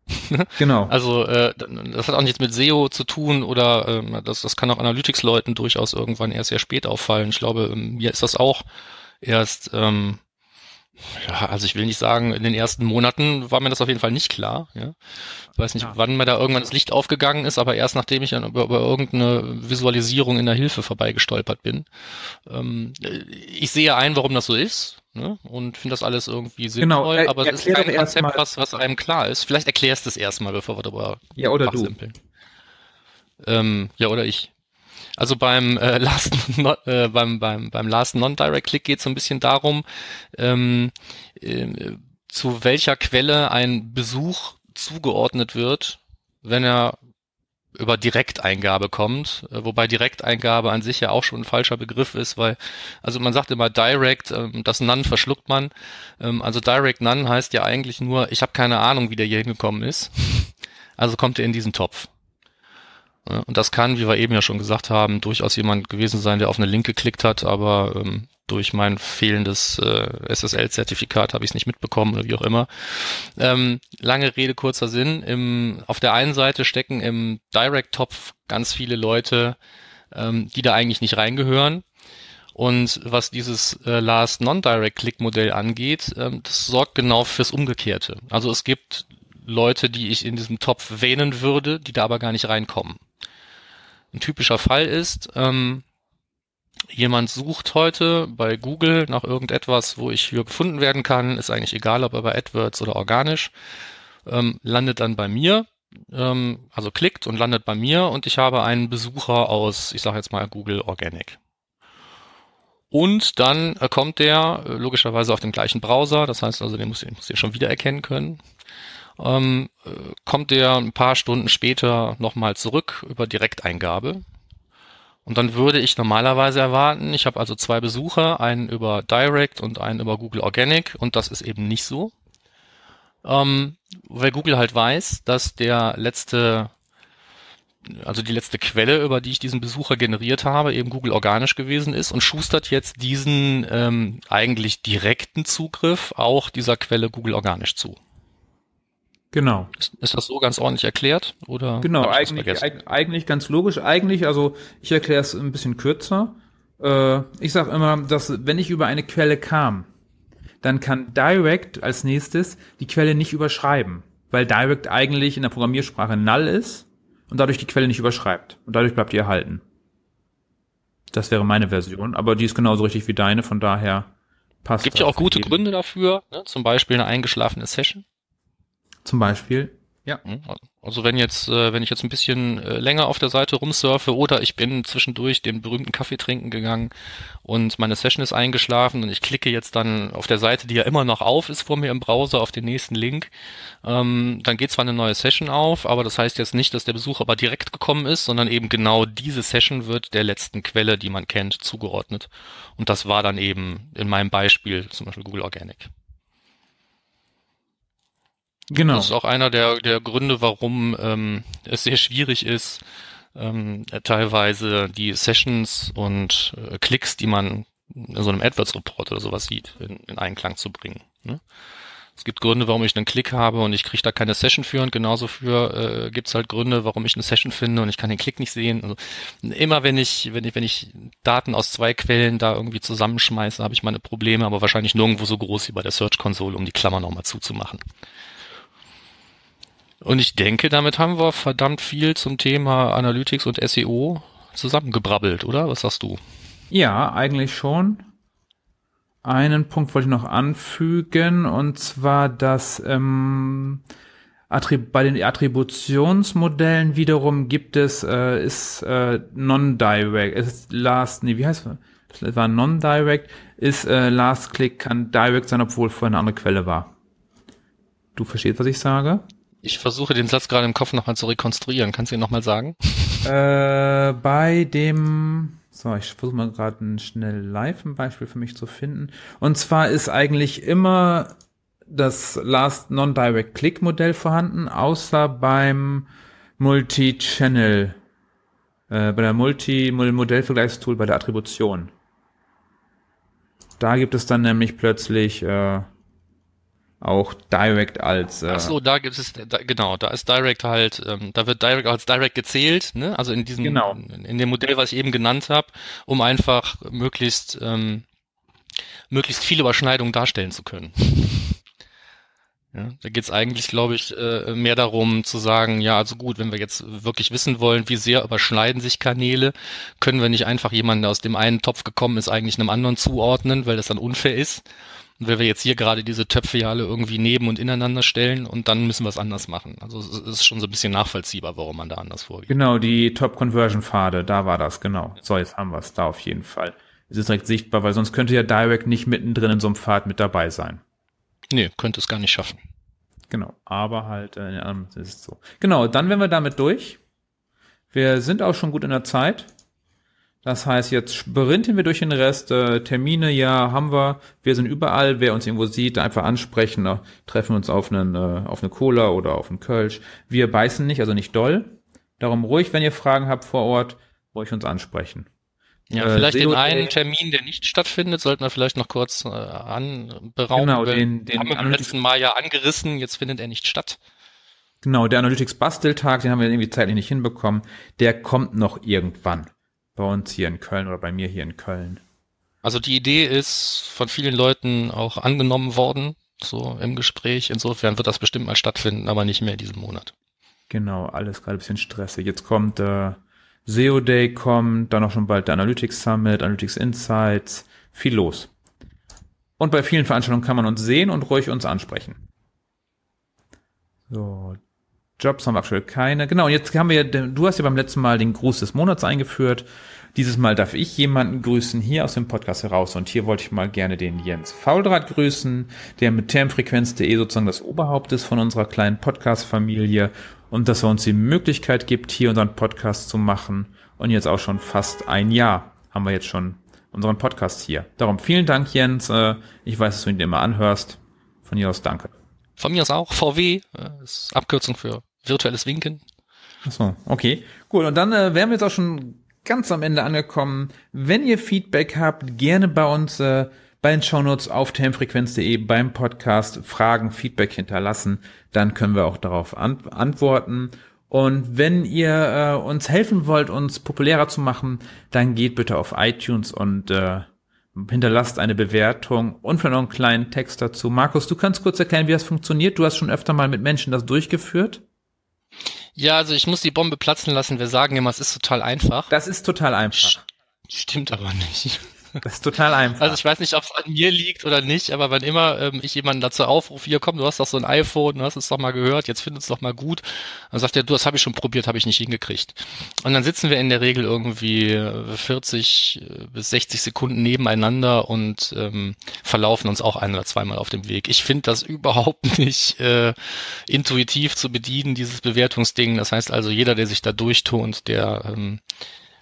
genau. Also äh, das hat auch nichts mit SEO zu tun oder äh, das, das kann auch Analytics-Leuten durchaus irgendwann erst sehr spät auffallen. Ich glaube, ähm, mir ist das auch erst, ähm, ja, also ich will nicht sagen, in den ersten Monaten war mir das auf jeden Fall nicht klar. Ja. Ich weiß nicht, ja. wann mir da irgendwann das Licht aufgegangen ist, aber erst nachdem ich über, über irgendeine Visualisierung in der Hilfe vorbeigestolpert bin. Ähm, ich sehe ein, warum das so ist ne? und finde das alles irgendwie sinnvoll, genau, aber es ist kein Konzept, was, was einem klar ist. Vielleicht erklärst du es erstmal, bevor wir darüber Ja, oder du. Ähm, ja, oder ich. Also beim äh, Last äh, beim beim beim Last Non-Direct Click geht es so ein bisschen darum, ähm, äh, zu welcher Quelle ein Besuch zugeordnet wird, wenn er über Direkteingabe kommt, äh, wobei Direkteingabe an sich ja auch schon ein falscher Begriff ist, weil, also man sagt immer Direct, ähm, das None verschluckt man. Ähm, also Direct None heißt ja eigentlich nur, ich habe keine Ahnung, wie der hier hingekommen ist. Also kommt er in diesen Topf. Und das kann, wie wir eben ja schon gesagt haben, durchaus jemand gewesen sein, der auf eine Link geklickt hat, aber ähm, durch mein fehlendes äh, SSL-Zertifikat habe ich es nicht mitbekommen oder wie auch immer. Ähm, lange Rede, kurzer Sinn. Im, auf der einen Seite stecken im Direct-Topf ganz viele Leute, ähm, die da eigentlich nicht reingehören. Und was dieses äh, Last Non-Direct-Click-Modell angeht, ähm, das sorgt genau fürs Umgekehrte. Also es gibt Leute, die ich in diesem Topf wähnen würde, die da aber gar nicht reinkommen. Ein typischer Fall ist, ähm, jemand sucht heute bei Google nach irgendetwas, wo ich für gefunden werden kann, ist eigentlich egal, ob er bei AdWords oder organisch, ähm, landet dann bei mir, ähm, also klickt und landet bei mir und ich habe einen Besucher aus, ich sage jetzt mal Google Organic. Und dann äh, kommt der äh, logischerweise auf dem gleichen Browser, das heißt also, den muss, den muss ich schon wiedererkennen können. Ähm, äh, kommt der ein paar Stunden später nochmal zurück über Direkteingabe und dann würde ich normalerweise erwarten, ich habe also zwei Besucher, einen über Direct und einen über Google Organic und das ist eben nicht so. Ähm, weil Google halt weiß, dass der letzte, also die letzte Quelle, über die ich diesen Besucher generiert habe, eben Google organisch gewesen ist und schustert jetzt diesen ähm, eigentlich direkten Zugriff auch dieser Quelle Google organisch zu. Genau. Ist, ist, das so ganz ordentlich erklärt? Oder genau, eigentlich, eig eigentlich ganz logisch. Eigentlich, also ich erkläre es ein bisschen kürzer. Äh, ich sage immer, dass wenn ich über eine Quelle kam, dann kann Direct als nächstes die Quelle nicht überschreiben, weil Direct eigentlich in der Programmiersprache null ist und dadurch die Quelle nicht überschreibt und dadurch bleibt die erhalten. Das wäre meine Version, aber die ist genauso richtig wie deine, von daher passt. Gibt ja auch gute Gründe dafür, ne? zum Beispiel eine eingeschlafene Session. Zum Beispiel. Ja. Hm, also wenn jetzt, äh, wenn ich jetzt ein bisschen äh, länger auf der Seite rumsurfe oder ich bin zwischendurch den berühmten Kaffee trinken gegangen und meine Session ist eingeschlafen und ich klicke jetzt dann auf der Seite, die ja immer noch auf ist vor mir im Browser, auf den nächsten Link, ähm, dann geht zwar eine neue Session auf, aber das heißt jetzt nicht, dass der Besuch aber direkt gekommen ist, sondern eben genau diese Session wird der letzten Quelle, die man kennt, zugeordnet. Und das war dann eben in meinem Beispiel zum Beispiel Google Organic. Genau. Das ist auch einer der, der Gründe, warum ähm, es sehr schwierig ist, ähm, teilweise die Sessions und äh, Klicks, die man in so einem AdWords-Report oder sowas sieht, in, in Einklang zu bringen. Ne? Es gibt Gründe, warum ich einen Klick habe und ich kriege da keine Session für und genauso für äh, gibt es halt Gründe, warum ich eine Session finde und ich kann den Klick nicht sehen. Also immer wenn ich, wenn ich, wenn ich Daten aus zwei Quellen da irgendwie zusammenschmeiße, habe ich meine Probleme, aber wahrscheinlich nirgendwo so groß wie bei der Search Console, um die Klammer nochmal zuzumachen. Und ich denke, damit haben wir verdammt viel zum Thema Analytics und SEO zusammengebrabbelt, oder? Was sagst du? Ja, eigentlich schon. Einen Punkt wollte ich noch anfügen, und zwar, dass ähm, bei den Attributionsmodellen wiederum gibt es, äh, ist äh, non-direct, ist last, nee, wie heißt es? Das war non-direct, ist äh, last click kann direct sein, obwohl vorher eine andere Quelle war. Du verstehst, was ich sage? Ich versuche den Satz gerade im Kopf nochmal zu rekonstruieren. Kannst du ihn nochmal sagen? Äh, bei dem So, ich versuche mal gerade ein schnell live ein Beispiel für mich zu finden. Und zwar ist eigentlich immer das Last Non-Direct Click Modell vorhanden, außer beim Multi-Channel, äh, bei der Multi-Modellvergleichstool bei der Attribution. Da gibt es dann nämlich plötzlich äh, auch Direct als. Äh Ach so, da gibt es da, genau, da ist Direct halt, ähm, da wird Direct als Direct gezählt, ne? Also in diesem, genau. in dem Modell, was ich eben genannt habe, um einfach möglichst ähm, möglichst viele Überschneidungen darstellen zu können. Ja, da geht es eigentlich, glaube ich, äh, mehr darum zu sagen, ja, also gut, wenn wir jetzt wirklich wissen wollen, wie sehr überschneiden sich Kanäle, können wir nicht einfach jemanden, der aus dem einen Topf gekommen ist, eigentlich einem anderen zuordnen, weil das dann unfair ist. Und wenn wir jetzt hier gerade diese Töpfe ja alle irgendwie neben und ineinander stellen und dann müssen wir es anders machen. Also es ist schon so ein bisschen nachvollziehbar, warum man da anders vorgeht. Genau, die Top-Conversion-Pfade, da war das, genau. So, jetzt haben wir es da auf jeden Fall. Es ist direkt sichtbar, weil sonst könnte ja Direct nicht mittendrin in so einem Pfad mit dabei sein. Nee, könnte es gar nicht schaffen. Genau, aber halt, äh, ist so. Genau, dann wären wir damit durch. Wir sind auch schon gut in der Zeit. Das heißt, jetzt sprinten wir durch den Rest. Äh, Termine, ja, haben wir. Wir sind überall. Wer uns irgendwo sieht, einfach ansprechen. Äh, treffen uns auf, einen, äh, auf eine Cola oder auf einen Kölsch. Wir beißen nicht, also nicht doll. Darum ruhig, wenn ihr Fragen habt vor Ort, ruhig uns ansprechen. Ja, äh, vielleicht den einen Termin, der nicht stattfindet, sollten wir vielleicht noch kurz äh, anberaumen. Genau, den, den haben wir beim letzten Mal ja angerissen, jetzt findet er nicht statt. Genau, der Analytics Basteltag, den haben wir irgendwie zeitlich nicht hinbekommen. Der kommt noch irgendwann. Bei uns hier in Köln oder bei mir hier in Köln. Also die Idee ist von vielen Leuten auch angenommen worden, so im Gespräch. Insofern wird das bestimmt mal stattfinden, aber nicht mehr in diesem Monat. Genau, alles gerade ein bisschen stressig. Jetzt kommt äh, SEO Day kommt, dann auch schon bald der Analytics Summit, Analytics Insights, viel los. Und bei vielen Veranstaltungen kann man uns sehen und ruhig uns ansprechen. So, Jobs haben wir aktuell keine. Genau, jetzt haben wir, du hast ja beim letzten Mal den Gruß des Monats eingeführt. Dieses Mal darf ich jemanden grüßen hier aus dem Podcast heraus und hier wollte ich mal gerne den Jens Fauldraht grüßen, der mit termfrequenz.de sozusagen das Oberhaupt ist von unserer kleinen Podcast-Familie und dass er uns die Möglichkeit gibt, hier unseren Podcast zu machen. Und jetzt auch schon fast ein Jahr haben wir jetzt schon unseren Podcast hier. Darum vielen Dank, Jens. Äh, ich weiß, dass du ihn immer anhörst. Von hier aus danke. Von mir aus auch. VW äh, ist Abkürzung für virtuelles Winken. Achso, okay. Gut, und dann äh, wären wir jetzt auch schon ganz am Ende angekommen. Wenn ihr Feedback habt, gerne bei uns äh, bei den Shownotes auf termfrequenz.de beim Podcast Fragen, Feedback hinterlassen. Dann können wir auch darauf an antworten. Und wenn ihr äh, uns helfen wollt, uns populärer zu machen, dann geht bitte auf iTunes und äh, hinterlasst eine Bewertung und vielleicht noch einen kleinen Text dazu. Markus, du kannst kurz erklären, wie das funktioniert. Du hast schon öfter mal mit Menschen das durchgeführt. Ja, also ich muss die Bombe platzen lassen. Wir sagen immer, es ist total einfach. Das ist total einfach. Stimmt aber nicht. Das ist total einfach. Also ich weiß nicht, ob es an mir liegt oder nicht, aber wann immer ähm, ich jemanden dazu aufrufe, hier komm, du hast doch so ein iPhone, du hast es doch mal gehört, jetzt findest es doch mal gut, dann sagt er, du, das habe ich schon probiert, habe ich nicht hingekriegt. Und dann sitzen wir in der Regel irgendwie 40 äh, bis 60 Sekunden nebeneinander und ähm, verlaufen uns auch ein oder zweimal auf dem Weg. Ich finde das überhaupt nicht äh, intuitiv zu bedienen, dieses Bewertungsding. Das heißt also, jeder, der sich da durchtont, der ähm,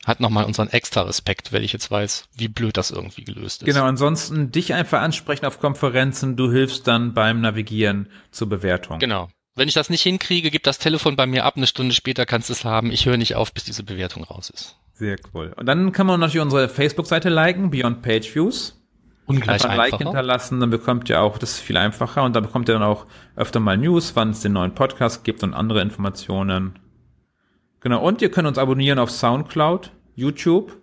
hat nochmal unseren extra Respekt, weil ich jetzt weiß, wie blöd das irgendwie gelöst ist. Genau, ansonsten dich einfach ansprechen auf Konferenzen, du hilfst dann beim Navigieren zur Bewertung. Genau. Wenn ich das nicht hinkriege, gib das Telefon bei mir ab, eine Stunde später kannst du es haben. Ich höre nicht auf, bis diese Bewertung raus ist. Sehr cool. Und dann kann man natürlich unsere Facebook-Seite liken, Beyond Page Views. Ungleich Einfach ein Like hinterlassen, dann bekommt ihr auch, das ist viel einfacher und dann bekommt ihr dann auch öfter mal News, wann es den neuen Podcast gibt und andere Informationen. Genau, und ihr könnt uns abonnieren auf Soundcloud, YouTube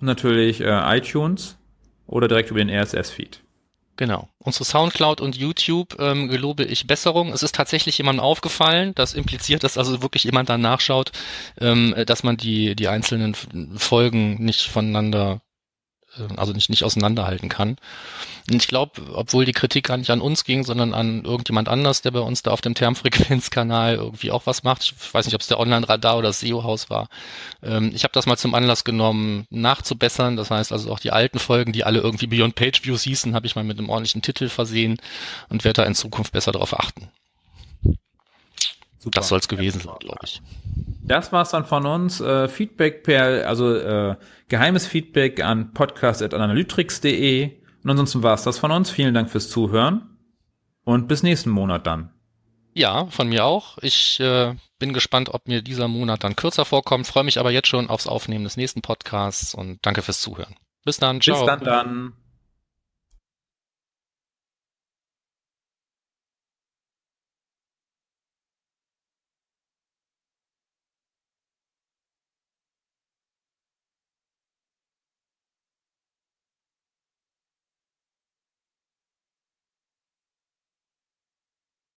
und natürlich äh, iTunes oder direkt über den RSS-Feed. Genau. Unsere Soundcloud und YouTube ähm, gelobe ich Besserung. Es ist tatsächlich jemandem aufgefallen. Das impliziert, dass also wirklich jemand dann nachschaut, ähm, dass man die, die einzelnen Folgen nicht voneinander also nicht, nicht auseinanderhalten kann. Und ich glaube, obwohl die Kritik gar nicht an uns ging, sondern an irgendjemand anders, der bei uns da auf dem Termfrequenzkanal irgendwie auch was macht. Ich weiß nicht, ob es der Online-Radar oder das SEO-Haus war. Ähm, ich habe das mal zum Anlass genommen, nachzubessern. Das heißt also auch die alten Folgen, die alle irgendwie Beyond Page Views hießen, habe ich mal mit einem ordentlichen Titel versehen und werde da in Zukunft besser darauf achten. Super. Das soll es gewesen sein, glaube ich. Das war's dann von uns. Äh, Feedback per, also äh, geheimes Feedback an podcast.analytrix.de. Und ansonsten war's das von uns. Vielen Dank fürs Zuhören und bis nächsten Monat dann. Ja, von mir auch. Ich äh, bin gespannt, ob mir dieser Monat dann kürzer vorkommt. Freue mich aber jetzt schon aufs Aufnehmen des nächsten Podcasts und danke fürs Zuhören. Bis dann. Ciao. Bis dann dann.